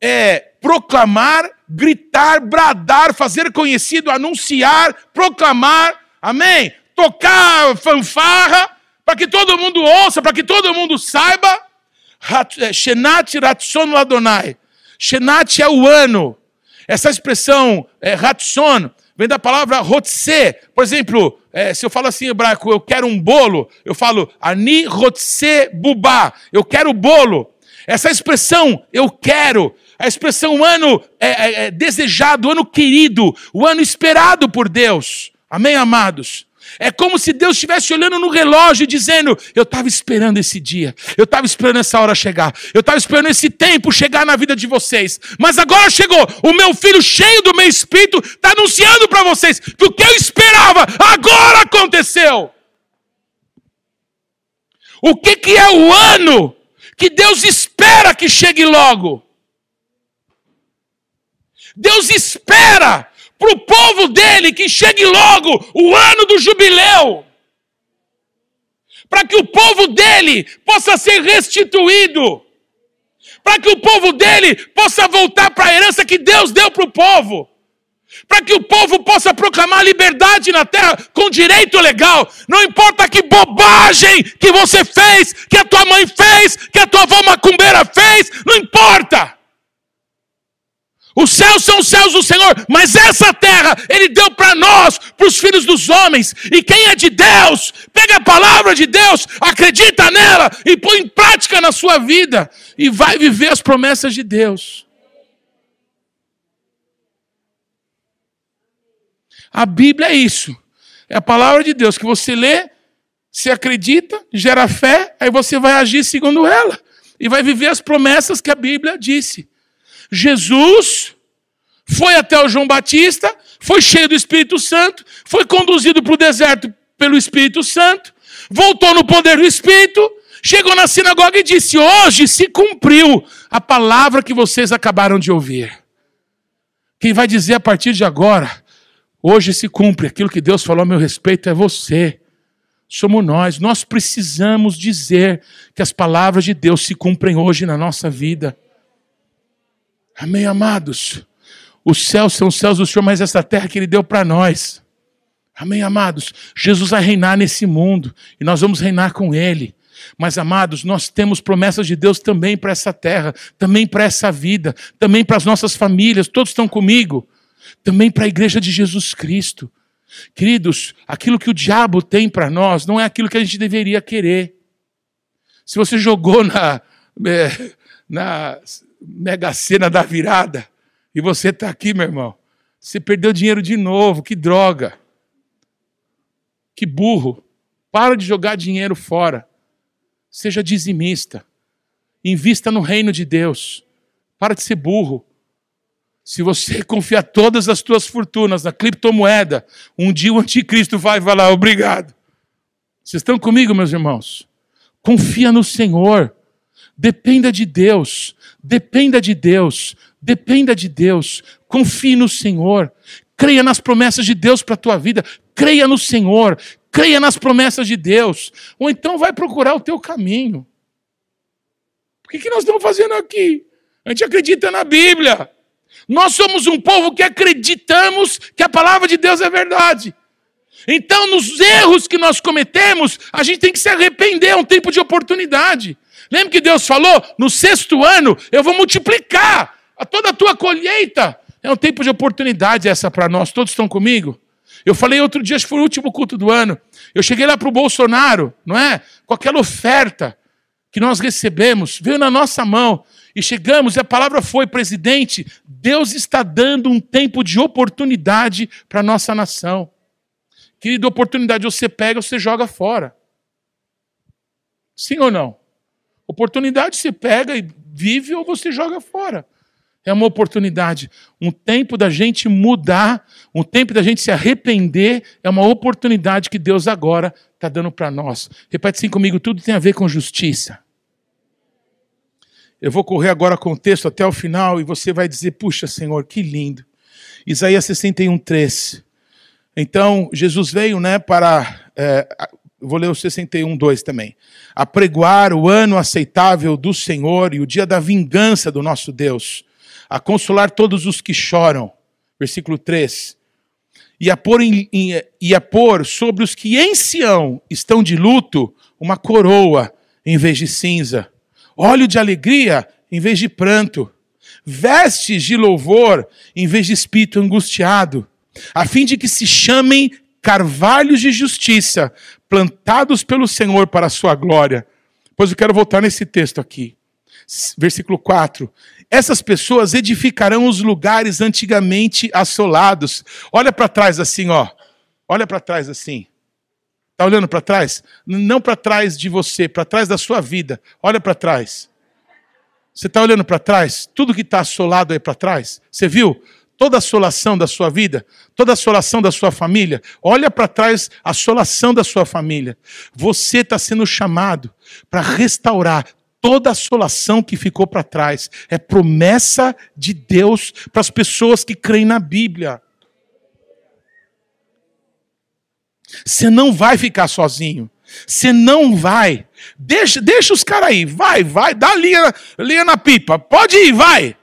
É proclamar, gritar, bradar, fazer conhecido, anunciar, proclamar, amém? Tocar fanfarra, para que todo mundo ouça, para que todo mundo saiba. É, Shenat Ratsom Ladonai. Shenat é o ano, Essa expressão é, ratson vem da palavra rotse. Por exemplo, é, se eu falo assim em hebraico, eu quero um bolo, eu falo ani rotse bubá, eu quero bolo. Essa expressão, eu quero, a expressão ano é, é, é desejado, ano querido, o ano esperado por Deus. Amém, amados? É como se Deus estivesse olhando no relógio e dizendo: Eu estava esperando esse dia, eu estava esperando essa hora chegar, eu estava esperando esse tempo chegar na vida de vocês, mas agora chegou, o meu filho cheio do meu espírito está anunciando para vocês que o que eu esperava agora aconteceu. O que, que é o ano que Deus espera que chegue logo? Deus espera para o povo dele que chegue logo o ano do jubileu, para que o povo dele possa ser restituído, para que o povo dele possa voltar para a herança que Deus deu para o povo. Para que o povo possa proclamar liberdade na terra com direito legal. Não importa que bobagem que você fez, que a tua mãe fez, que a tua avó macumbeira fez, não importa. Os céus são os céus do Senhor, mas essa terra Ele deu para nós, para os filhos dos homens. E quem é de Deus, pega a palavra de Deus, acredita nela e põe em prática na sua vida e vai viver as promessas de Deus. A Bíblia é isso. É a palavra de Deus que você lê, se acredita, gera fé, aí você vai agir segundo ela e vai viver as promessas que a Bíblia disse. Jesus foi até o João Batista, foi cheio do Espírito Santo, foi conduzido para o deserto pelo Espírito Santo, voltou no poder do Espírito, chegou na sinagoga e disse: Hoje se cumpriu a palavra que vocês acabaram de ouvir. Quem vai dizer a partir de agora, hoje se cumpre aquilo que Deus falou a meu respeito é você. Somos nós. Nós precisamos dizer que as palavras de Deus se cumprem hoje na nossa vida. Amém, amados? Os céus são os céus do Senhor, mas essa terra que Ele deu para nós. Amém, amados? Jesus vai reinar nesse mundo e nós vamos reinar com Ele. Mas, amados, nós temos promessas de Deus também para essa terra, também para essa vida, também para as nossas famílias, todos estão comigo, também para a igreja de Jesus Cristo. Queridos, aquilo que o diabo tem para nós não é aquilo que a gente deveria querer. Se você jogou na, é, na mega cena da virada e você está aqui, meu irmão, você perdeu dinheiro de novo, que droga. Que burro. Para de jogar dinheiro fora. Seja dizimista. Invista no reino de Deus. Para de ser burro. Se você confiar todas as suas fortunas na criptomoeda, um dia o anticristo vai falar obrigado. Vocês estão comigo, meus irmãos? Confia no Senhor. Dependa de Deus. Dependa de Deus, dependa de Deus, confie no Senhor, creia nas promessas de Deus para a tua vida, creia no Senhor, creia nas promessas de Deus, ou então vai procurar o teu caminho. O que, que nós estamos fazendo aqui? A gente acredita na Bíblia. Nós somos um povo que acreditamos que a palavra de Deus é verdade. Então, nos erros que nós cometemos, a gente tem que se arrepender, é um tempo de oportunidade. Lembra que Deus falou? No sexto ano eu vou multiplicar a toda a tua colheita. É um tempo de oportunidade essa para nós. Todos estão comigo? Eu falei outro dia, acho que foi o último culto do ano. Eu cheguei lá para o Bolsonaro, não é? Com aquela oferta que nós recebemos, veio na nossa mão. E chegamos, e a palavra foi, presidente, Deus está dando um tempo de oportunidade para a nossa nação. Querido, oportunidade você pega, você joga fora. Sim ou não? Oportunidade se pega e vive ou você joga fora. É uma oportunidade. Um tempo da gente mudar, um tempo da gente se arrepender, é uma oportunidade que Deus agora está dando para nós. Repete assim comigo: tudo tem a ver com justiça. Eu vou correr agora com o texto até o final e você vai dizer: puxa, Senhor, que lindo. Isaías 61, 3. Então, Jesus veio né, para é, vou ler o 61, 2 também. Apregoar o ano aceitável do Senhor e o dia da vingança do nosso Deus, a consolar todos os que choram. Versículo 3. E a pôr, em, e a pôr sobre os que em Sião estão de luto uma coroa em vez de cinza, óleo de alegria em vez de pranto, vestes de louvor em vez de espírito angustiado, a fim de que se chamem carvalhos de justiça, plantados pelo Senhor para a sua glória. Pois eu quero voltar nesse texto aqui. Versículo 4. Essas pessoas edificarão os lugares antigamente assolados. Olha para trás assim, ó. Olha para trás assim. Está olhando para trás? Não para trás de você, para trás da sua vida. Olha para trás. Você está olhando para trás? Tudo que está assolado aí para trás? Você viu? Toda a assolação da sua vida, toda a assolação da sua família. Olha para trás a assolação da sua família. Você está sendo chamado para restaurar toda a assolação que ficou para trás. É promessa de Deus para as pessoas que creem na Bíblia. Você não vai ficar sozinho. Você não vai. Deixa, deixa os caras aí. Vai, vai. Dá linha, linha na pipa. Pode ir, vai.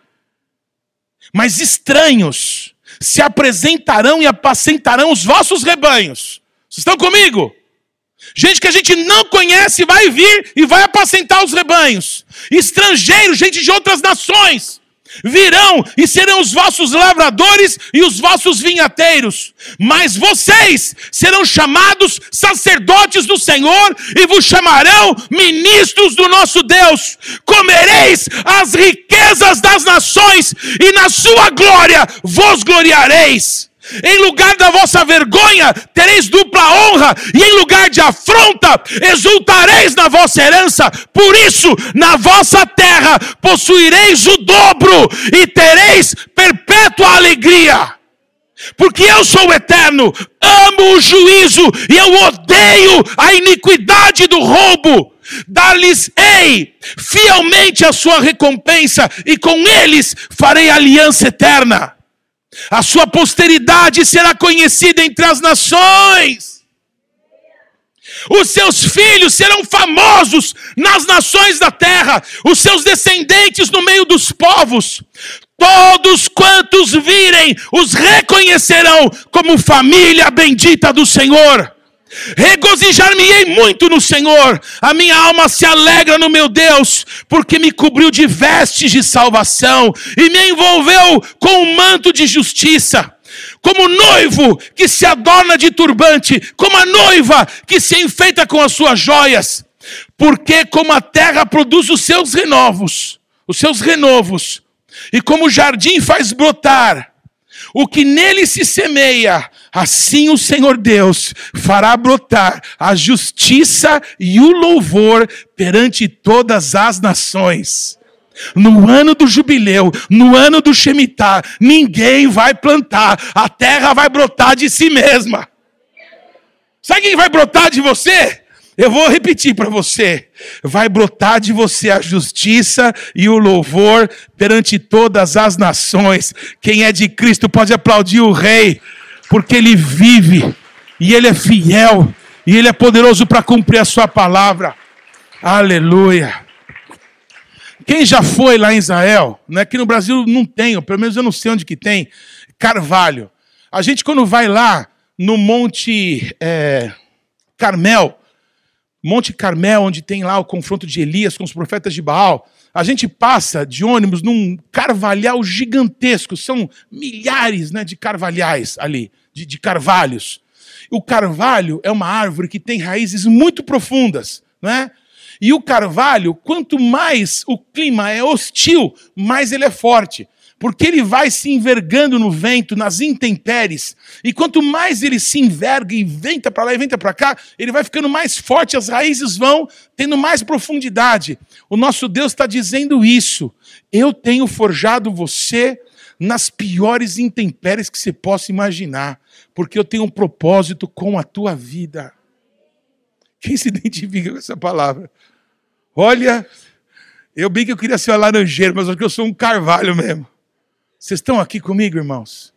Mas estranhos se apresentarão e apacentarão os vossos rebanhos. Vocês estão comigo? Gente que a gente não conhece vai vir e vai apacentar os rebanhos. Estrangeiros, gente de outras nações virão e serão os vossos lavradores e os vossos vinhateiros, mas vocês serão chamados sacerdotes do Senhor e vos chamarão ministros do nosso Deus. Comereis as riquezas das nações e na sua glória vos gloriareis. Em lugar da vossa vergonha, tereis dupla honra, e em lugar de afronta, exultareis na vossa herança. Por isso, na vossa terra possuireis o dobro, e tereis perpétua alegria. Porque eu sou o eterno, amo o juízo, e eu odeio a iniquidade do roubo. Dar-lhes-ei fielmente a sua recompensa, e com eles farei aliança eterna a sua posteridade será conhecida entre as nações. Os seus filhos serão famosos nas nações da terra, os seus descendentes no meio dos povos. Todos quantos virem os reconhecerão como família bendita do Senhor. Regozijar-me-ei muito no Senhor, a minha alma se alegra no meu Deus, porque me cobriu de vestes de salvação e me envolveu com um manto de justiça. Como noivo que se adorna de turbante, como a noiva que se enfeita com as suas joias, porque como a terra produz os seus renovos, os seus renovos, e como o jardim faz brotar, o que nele se semeia, assim o Senhor Deus fará brotar a justiça e o louvor perante todas as nações. No ano do jubileu, no ano do Shemitah, ninguém vai plantar, a terra vai brotar de si mesma. Sabe quem vai brotar de você? Eu vou repetir para você. Vai brotar de você a justiça e o louvor perante todas as nações. Quem é de Cristo pode aplaudir o Rei, porque ele vive e ele é fiel e ele é poderoso para cumprir a sua palavra. Aleluia. Quem já foi lá em Israel, né, que no Brasil não tem, pelo menos eu não sei onde que tem, Carvalho. A gente quando vai lá no Monte é, Carmel, Monte Carmel, onde tem lá o confronto de Elias com os profetas de Baal, a gente passa de ônibus num carvalhal gigantesco, são milhares né, de carvalhais ali, de, de carvalhos. O carvalho é uma árvore que tem raízes muito profundas, não é? E o carvalho, quanto mais o clima é hostil, mais ele é forte porque ele vai se envergando no vento, nas intempéries, e quanto mais ele se enverga e venta para lá e venta para cá, ele vai ficando mais forte, as raízes vão tendo mais profundidade. O nosso Deus está dizendo isso. Eu tenho forjado você nas piores intempéries que você possa imaginar, porque eu tenho um propósito com a tua vida. Quem se identifica com essa palavra? Olha, eu bem que eu queria ser um laranjeiro, mas acho que eu sou um carvalho mesmo. Vocês estão aqui comigo, irmãos?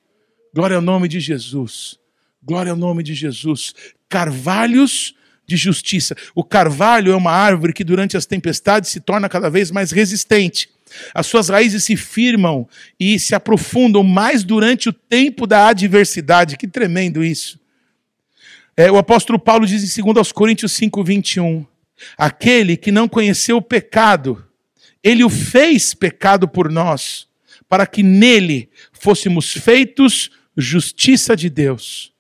Glória ao nome de Jesus. Glória ao nome de Jesus. Carvalhos de justiça. O carvalho é uma árvore que durante as tempestades se torna cada vez mais resistente. As suas raízes se firmam e se aprofundam mais durante o tempo da adversidade. Que tremendo isso. É, o apóstolo Paulo diz em 2 Coríntios 5, 21. Aquele que não conheceu o pecado, ele o fez pecado por nós para que nele fôssemos feitos justiça de Deus.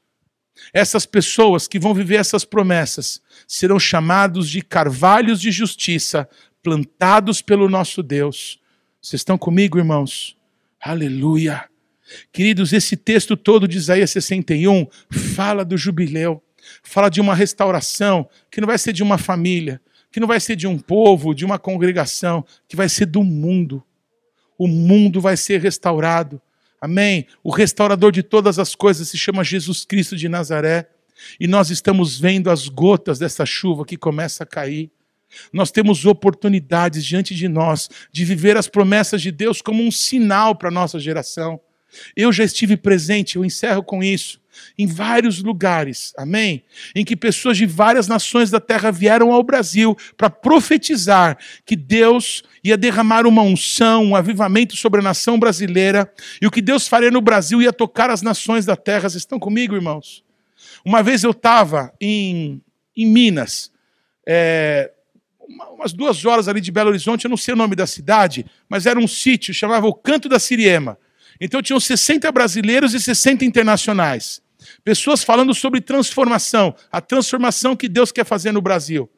Essas pessoas que vão viver essas promessas serão chamados de carvalhos de justiça, plantados pelo nosso Deus. Vocês estão comigo, irmãos? Aleluia. Queridos, esse texto todo de Isaías 61 fala do jubileu, fala de uma restauração que não vai ser de uma família, que não vai ser de um povo, de uma congregação, que vai ser do mundo. O mundo vai ser restaurado. Amém? O restaurador de todas as coisas se chama Jesus Cristo de Nazaré. E nós estamos vendo as gotas dessa chuva que começa a cair. Nós temos oportunidades diante de nós de viver as promessas de Deus como um sinal para a nossa geração. Eu já estive presente, eu encerro com isso, em vários lugares, amém? Em que pessoas de várias nações da terra vieram ao Brasil para profetizar que Deus ia derramar uma unção, um avivamento sobre a nação brasileira, e o que Deus faria no Brasil ia tocar as nações da terra. Vocês estão comigo, irmãos? Uma vez eu estava em, em Minas, é, umas duas horas ali de Belo Horizonte, eu não sei o nome da cidade, mas era um sítio, chamava o Canto da Siriema. Então tinham 60 brasileiros e 60 internacionais. Pessoas falando sobre transformação, a transformação que Deus quer fazer no Brasil.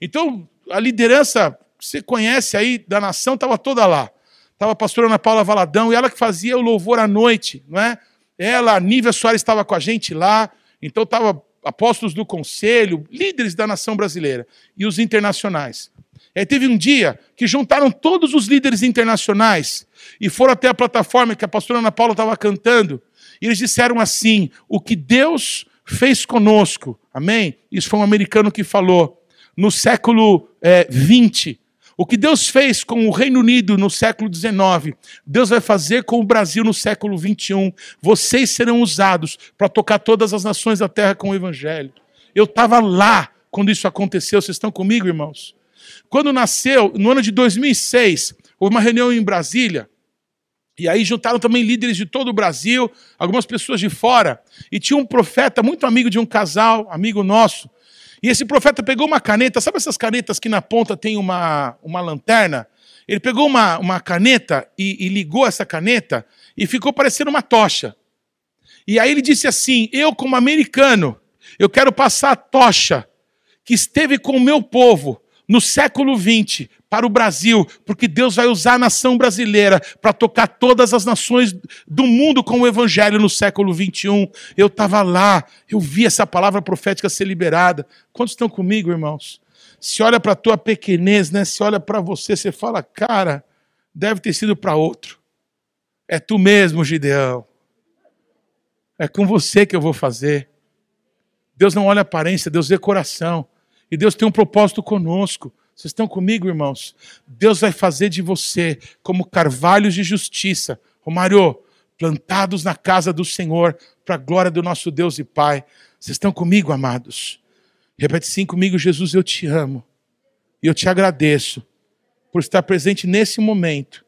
Então, a liderança você conhece aí da nação estava toda lá. Estava a pastora Ana Paula Valadão, e ela que fazia o louvor à noite, não é? Ela, a Nívia Soares estava com a gente lá, então estava apóstolos do conselho, líderes da nação brasileira e os internacionais. É, teve um dia que juntaram todos os líderes internacionais e foram até a plataforma que a pastora Ana Paula estava cantando. E eles disseram assim: o que Deus fez conosco, amém? Isso foi um americano que falou, no século é, 20. O que Deus fez com o Reino Unido no século XIX, Deus vai fazer com o Brasil no século XXI. Vocês serão usados para tocar todas as nações da terra com o Evangelho. Eu estava lá quando isso aconteceu. Vocês estão comigo, irmãos? Quando nasceu, no ano de 2006, houve uma reunião em Brasília. E aí juntaram também líderes de todo o Brasil, algumas pessoas de fora. E tinha um profeta muito amigo de um casal, amigo nosso, e esse profeta pegou uma caneta, sabe essas canetas que na ponta tem uma, uma lanterna? Ele pegou uma, uma caneta e, e ligou essa caneta e ficou parecendo uma tocha. E aí ele disse assim: Eu, como americano, eu quero passar a tocha que esteve com o meu povo no século XX para o Brasil, porque Deus vai usar a nação brasileira para tocar todas as nações do mundo com o Evangelho no século XXI. Eu estava lá, eu vi essa palavra profética ser liberada. Quantos estão comigo, irmãos? Se olha para a tua pequenez, né? se olha para você, você fala, cara, deve ter sido para outro. É tu mesmo, Gideão. É com você que eu vou fazer. Deus não olha aparência, Deus vê coração. E Deus tem um propósito conosco. Vocês estão comigo, irmãos? Deus vai fazer de você como carvalhos de justiça. Romário, plantados na casa do Senhor, para a glória do nosso Deus e Pai. Vocês estão comigo, amados? Repete sim comigo, Jesus, eu te amo. E eu te agradeço por estar presente nesse momento,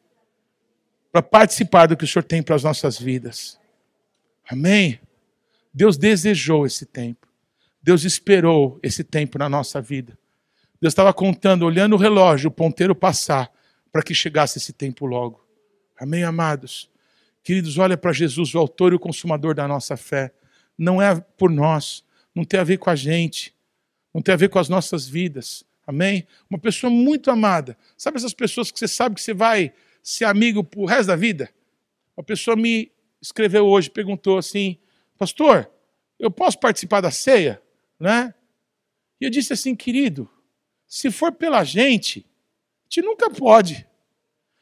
para participar do que o Senhor tem para as nossas vidas. Amém? Deus desejou esse tempo. Deus esperou esse tempo na nossa vida. Deus estava contando, olhando o relógio, o ponteiro passar, para que chegasse esse tempo logo. Amém, amados? Queridos, olha para Jesus, o autor e o consumador da nossa fé. Não é por nós, não tem a ver com a gente, não tem a ver com as nossas vidas. Amém? Uma pessoa muito amada. Sabe essas pessoas que você sabe que você vai ser amigo pro resto da vida? Uma pessoa me escreveu hoje, perguntou assim: Pastor, eu posso participar da ceia? né? E eu disse assim, querido, se for pela gente, a gente nunca pode.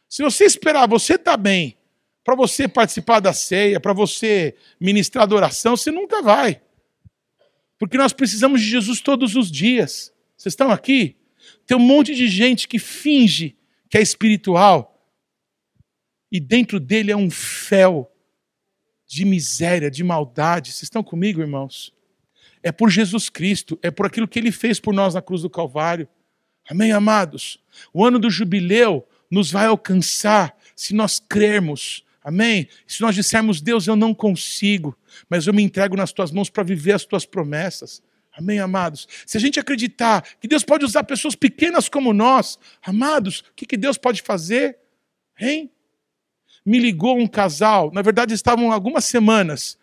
Se você esperar você estar tá bem, para você participar da ceia, para você ministrar adoração, você nunca vai. Porque nós precisamos de Jesus todos os dias. Vocês estão aqui? Tem um monte de gente que finge que é espiritual e dentro dele é um fel de miséria, de maldade. Vocês estão comigo, irmãos? É por Jesus Cristo, é por aquilo que ele fez por nós na cruz do Calvário. Amém, amados? O ano do jubileu nos vai alcançar se nós crermos. Amém? Se nós dissermos, Deus, eu não consigo, mas eu me entrego nas tuas mãos para viver as tuas promessas. Amém, amados? Se a gente acreditar que Deus pode usar pessoas pequenas como nós, amados, o que, que Deus pode fazer? Hein? me ligou um casal, na verdade estavam algumas semanas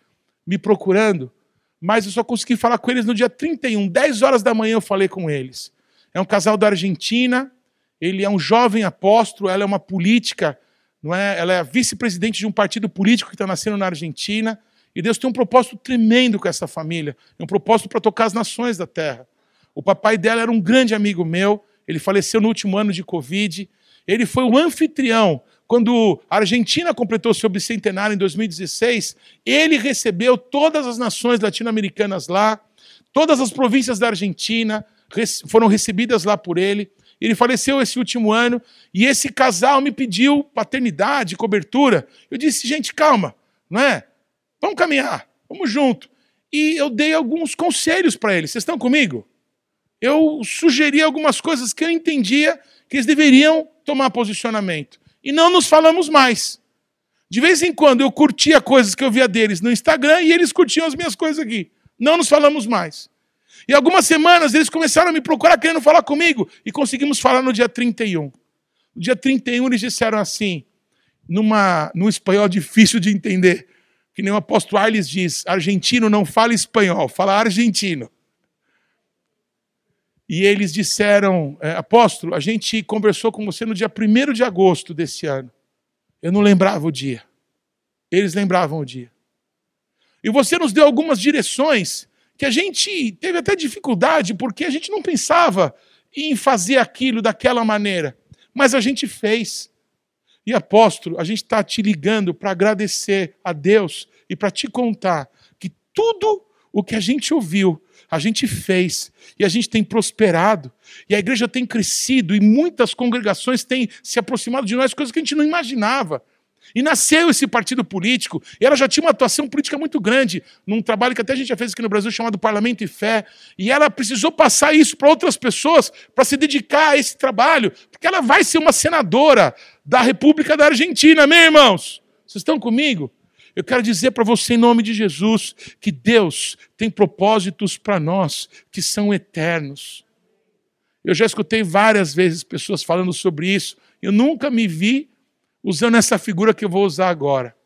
me procurando, mas eu só consegui falar com eles no dia 31, 10 horas da manhã eu falei com eles. É um casal da Argentina, ele é um jovem apóstolo, ela é uma política, não é? Ela é vice-presidente de um partido político que está nascendo na Argentina. E Deus tem um propósito tremendo com essa família, um propósito para tocar as nações da terra. O papai dela era um grande amigo meu, ele faleceu no último ano de Covid. Ele foi o anfitrião. Quando a Argentina completou seu bicentenário em 2016, ele recebeu todas as nações latino-americanas lá, todas as províncias da Argentina foram recebidas lá por ele. Ele faleceu esse último ano e esse casal me pediu paternidade, cobertura. Eu disse, gente, calma, não é? Vamos caminhar, vamos junto. E eu dei alguns conselhos para eles. Vocês estão comigo? Eu sugeri algumas coisas que eu entendia que eles deveriam tomar posicionamento. E não nos falamos mais. De vez em quando eu curtia coisas que eu via deles no Instagram e eles curtiam as minhas coisas aqui. Não nos falamos mais. E algumas semanas eles começaram a me procurar querendo falar comigo e conseguimos falar no dia 31. No dia 31 eles disseram assim, numa, num espanhol difícil de entender, que nem o apóstolo Arles diz, argentino não fala espanhol, fala argentino. E eles disseram, é, apóstolo, a gente conversou com você no dia 1 de agosto desse ano. Eu não lembrava o dia. Eles lembravam o dia. E você nos deu algumas direções que a gente teve até dificuldade, porque a gente não pensava em fazer aquilo daquela maneira, mas a gente fez. E apóstolo, a gente está te ligando para agradecer a Deus e para te contar que tudo o que a gente ouviu, a gente fez e a gente tem prosperado e a igreja tem crescido e muitas congregações têm se aproximado de nós, coisas que a gente não imaginava. E nasceu esse partido político, e ela já tinha uma atuação política muito grande, num trabalho que até a gente já fez aqui no Brasil chamado Parlamento e Fé. E ela precisou passar isso para outras pessoas para se dedicar a esse trabalho, porque ela vai ser uma senadora da República da Argentina, amém, irmãos? Vocês estão comigo? Eu quero dizer para você, em nome de Jesus, que Deus tem propósitos para nós que são eternos. Eu já escutei várias vezes pessoas falando sobre isso. Eu nunca me vi usando essa figura que eu vou usar agora.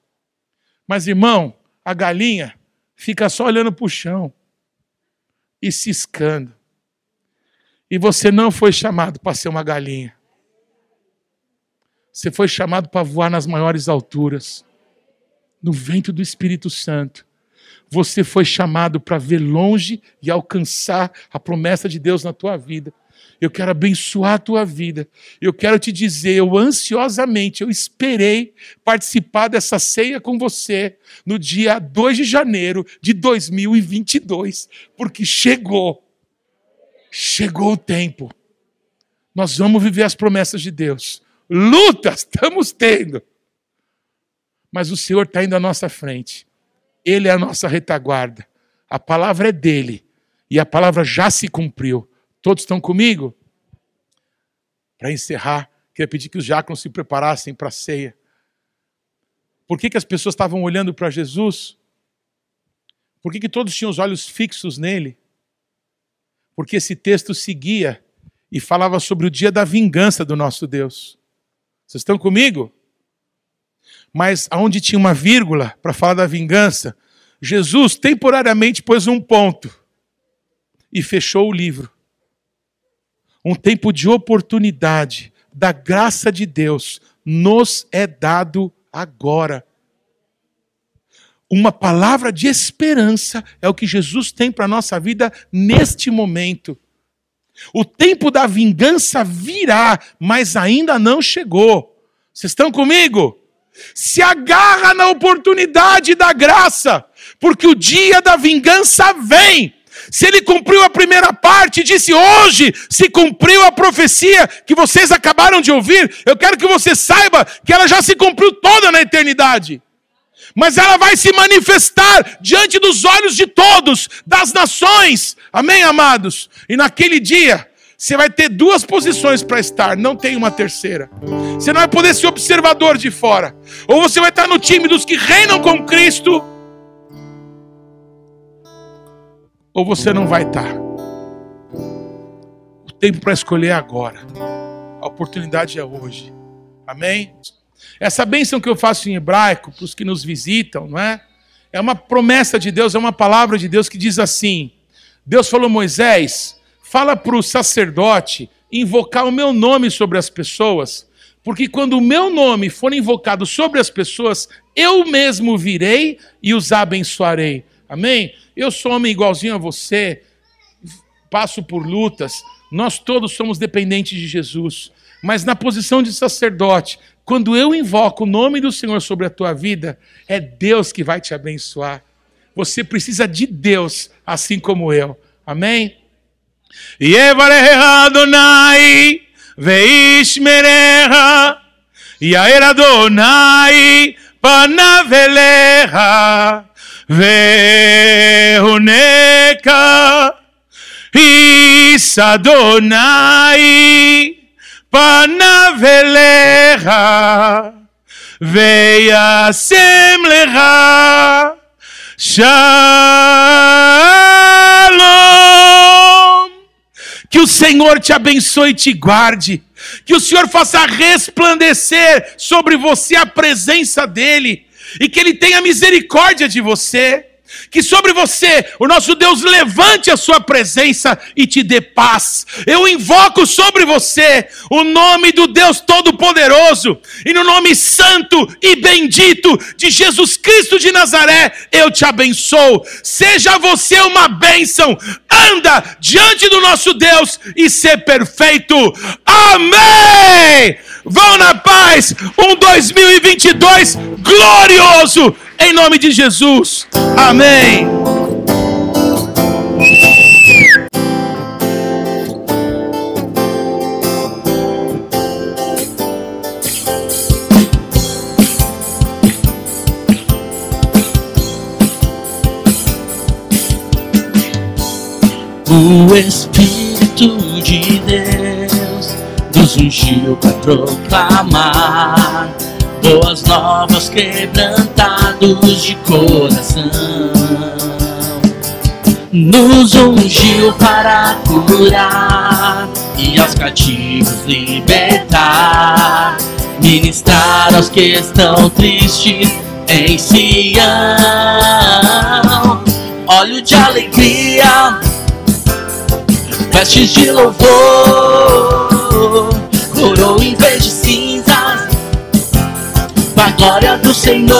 Mas, irmão, a galinha fica só olhando para o chão e ciscando. E você não foi chamado para ser uma galinha. Você foi chamado para voar nas maiores alturas, no vento do Espírito Santo. Você foi chamado para ver longe e alcançar a promessa de Deus na tua vida. Eu quero abençoar a tua vida. Eu quero te dizer, eu ansiosamente, eu esperei participar dessa ceia com você no dia 2 de janeiro de 2022, porque chegou. Chegou o tempo. Nós vamos viver as promessas de Deus. Lutas estamos tendo. Mas o Senhor está indo à nossa frente. Ele é a nossa retaguarda. A palavra é dele. E a palavra já se cumpriu. Todos estão comigo? Para encerrar, queria pedir que os diáconos se preparassem para a ceia. Por que, que as pessoas estavam olhando para Jesus? Por que, que todos tinham os olhos fixos nele? Porque esse texto seguia e falava sobre o dia da vingança do nosso Deus. Vocês estão comigo? Mas aonde tinha uma vírgula para falar da vingança, Jesus temporariamente pôs um ponto e fechou o livro um tempo de oportunidade, da graça de Deus, nos é dado agora. Uma palavra de esperança é o que Jesus tem para a nossa vida neste momento. O tempo da vingança virá, mas ainda não chegou. Vocês estão comigo? Se agarra na oportunidade da graça, porque o dia da vingança vem. Se ele cumpriu a primeira parte, disse hoje se cumpriu a profecia que vocês acabaram de ouvir, eu quero que você saiba que ela já se cumpriu toda na eternidade. Mas ela vai se manifestar diante dos olhos de todos, das nações. Amém, amados? E naquele dia, você vai ter duas posições para estar, não tem uma terceira. Você não vai poder ser observador de fora. Ou você vai estar no time dos que reinam com Cristo ou você não vai estar. O tempo para escolher é agora. A oportunidade é hoje. Amém? Essa bênção que eu faço em hebraico, para os que nos visitam, não é? É uma promessa de Deus, é uma palavra de Deus que diz assim: Deus falou, Moisés, fala para o sacerdote invocar o meu nome sobre as pessoas, porque quando o meu nome for invocado sobre as pessoas, eu mesmo virei e os abençoarei. Amém? Eu sou homem igualzinho a você, passo por lutas, nós todos somos dependentes de Jesus. Mas na posição de sacerdote, quando eu invoco o nome do Senhor sobre a tua vida, é Deus que vai te abençoar. Você precisa de Deus, assim como eu. Amém? Adonai veishmereha Yair Adonai panaveleha והונקה איס אדוני פניו אליך, וישם לך Shalom. Que o Senhor te abençoe e te guarde. Que o Senhor faça resplandecer sobre você a presença dEle. e que Ele tenha misericórdia de você que sobre você o nosso Deus levante a sua presença e te dê paz. Eu invoco sobre você o nome do Deus Todo-Poderoso, e no nome santo e bendito de Jesus Cristo de Nazaré, eu te abençoo. Seja você uma bênção, anda diante do nosso Deus e ser perfeito. Amém! Vão na paz, um 2022 glorioso em nome de Jesus. Amém. O Espírito de Deus nos ungiu para proclamar boas novas quebrantados de coração. Nos ungiu para curar e aos cativos libertar, ministrar aos que estão tristes em Sião. Óleo de alegria, vestes de louvor, coroa em vez de a glória do Senhor.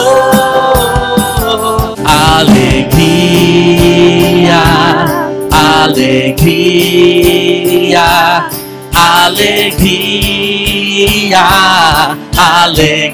Alegria, alegria, alegria, alegria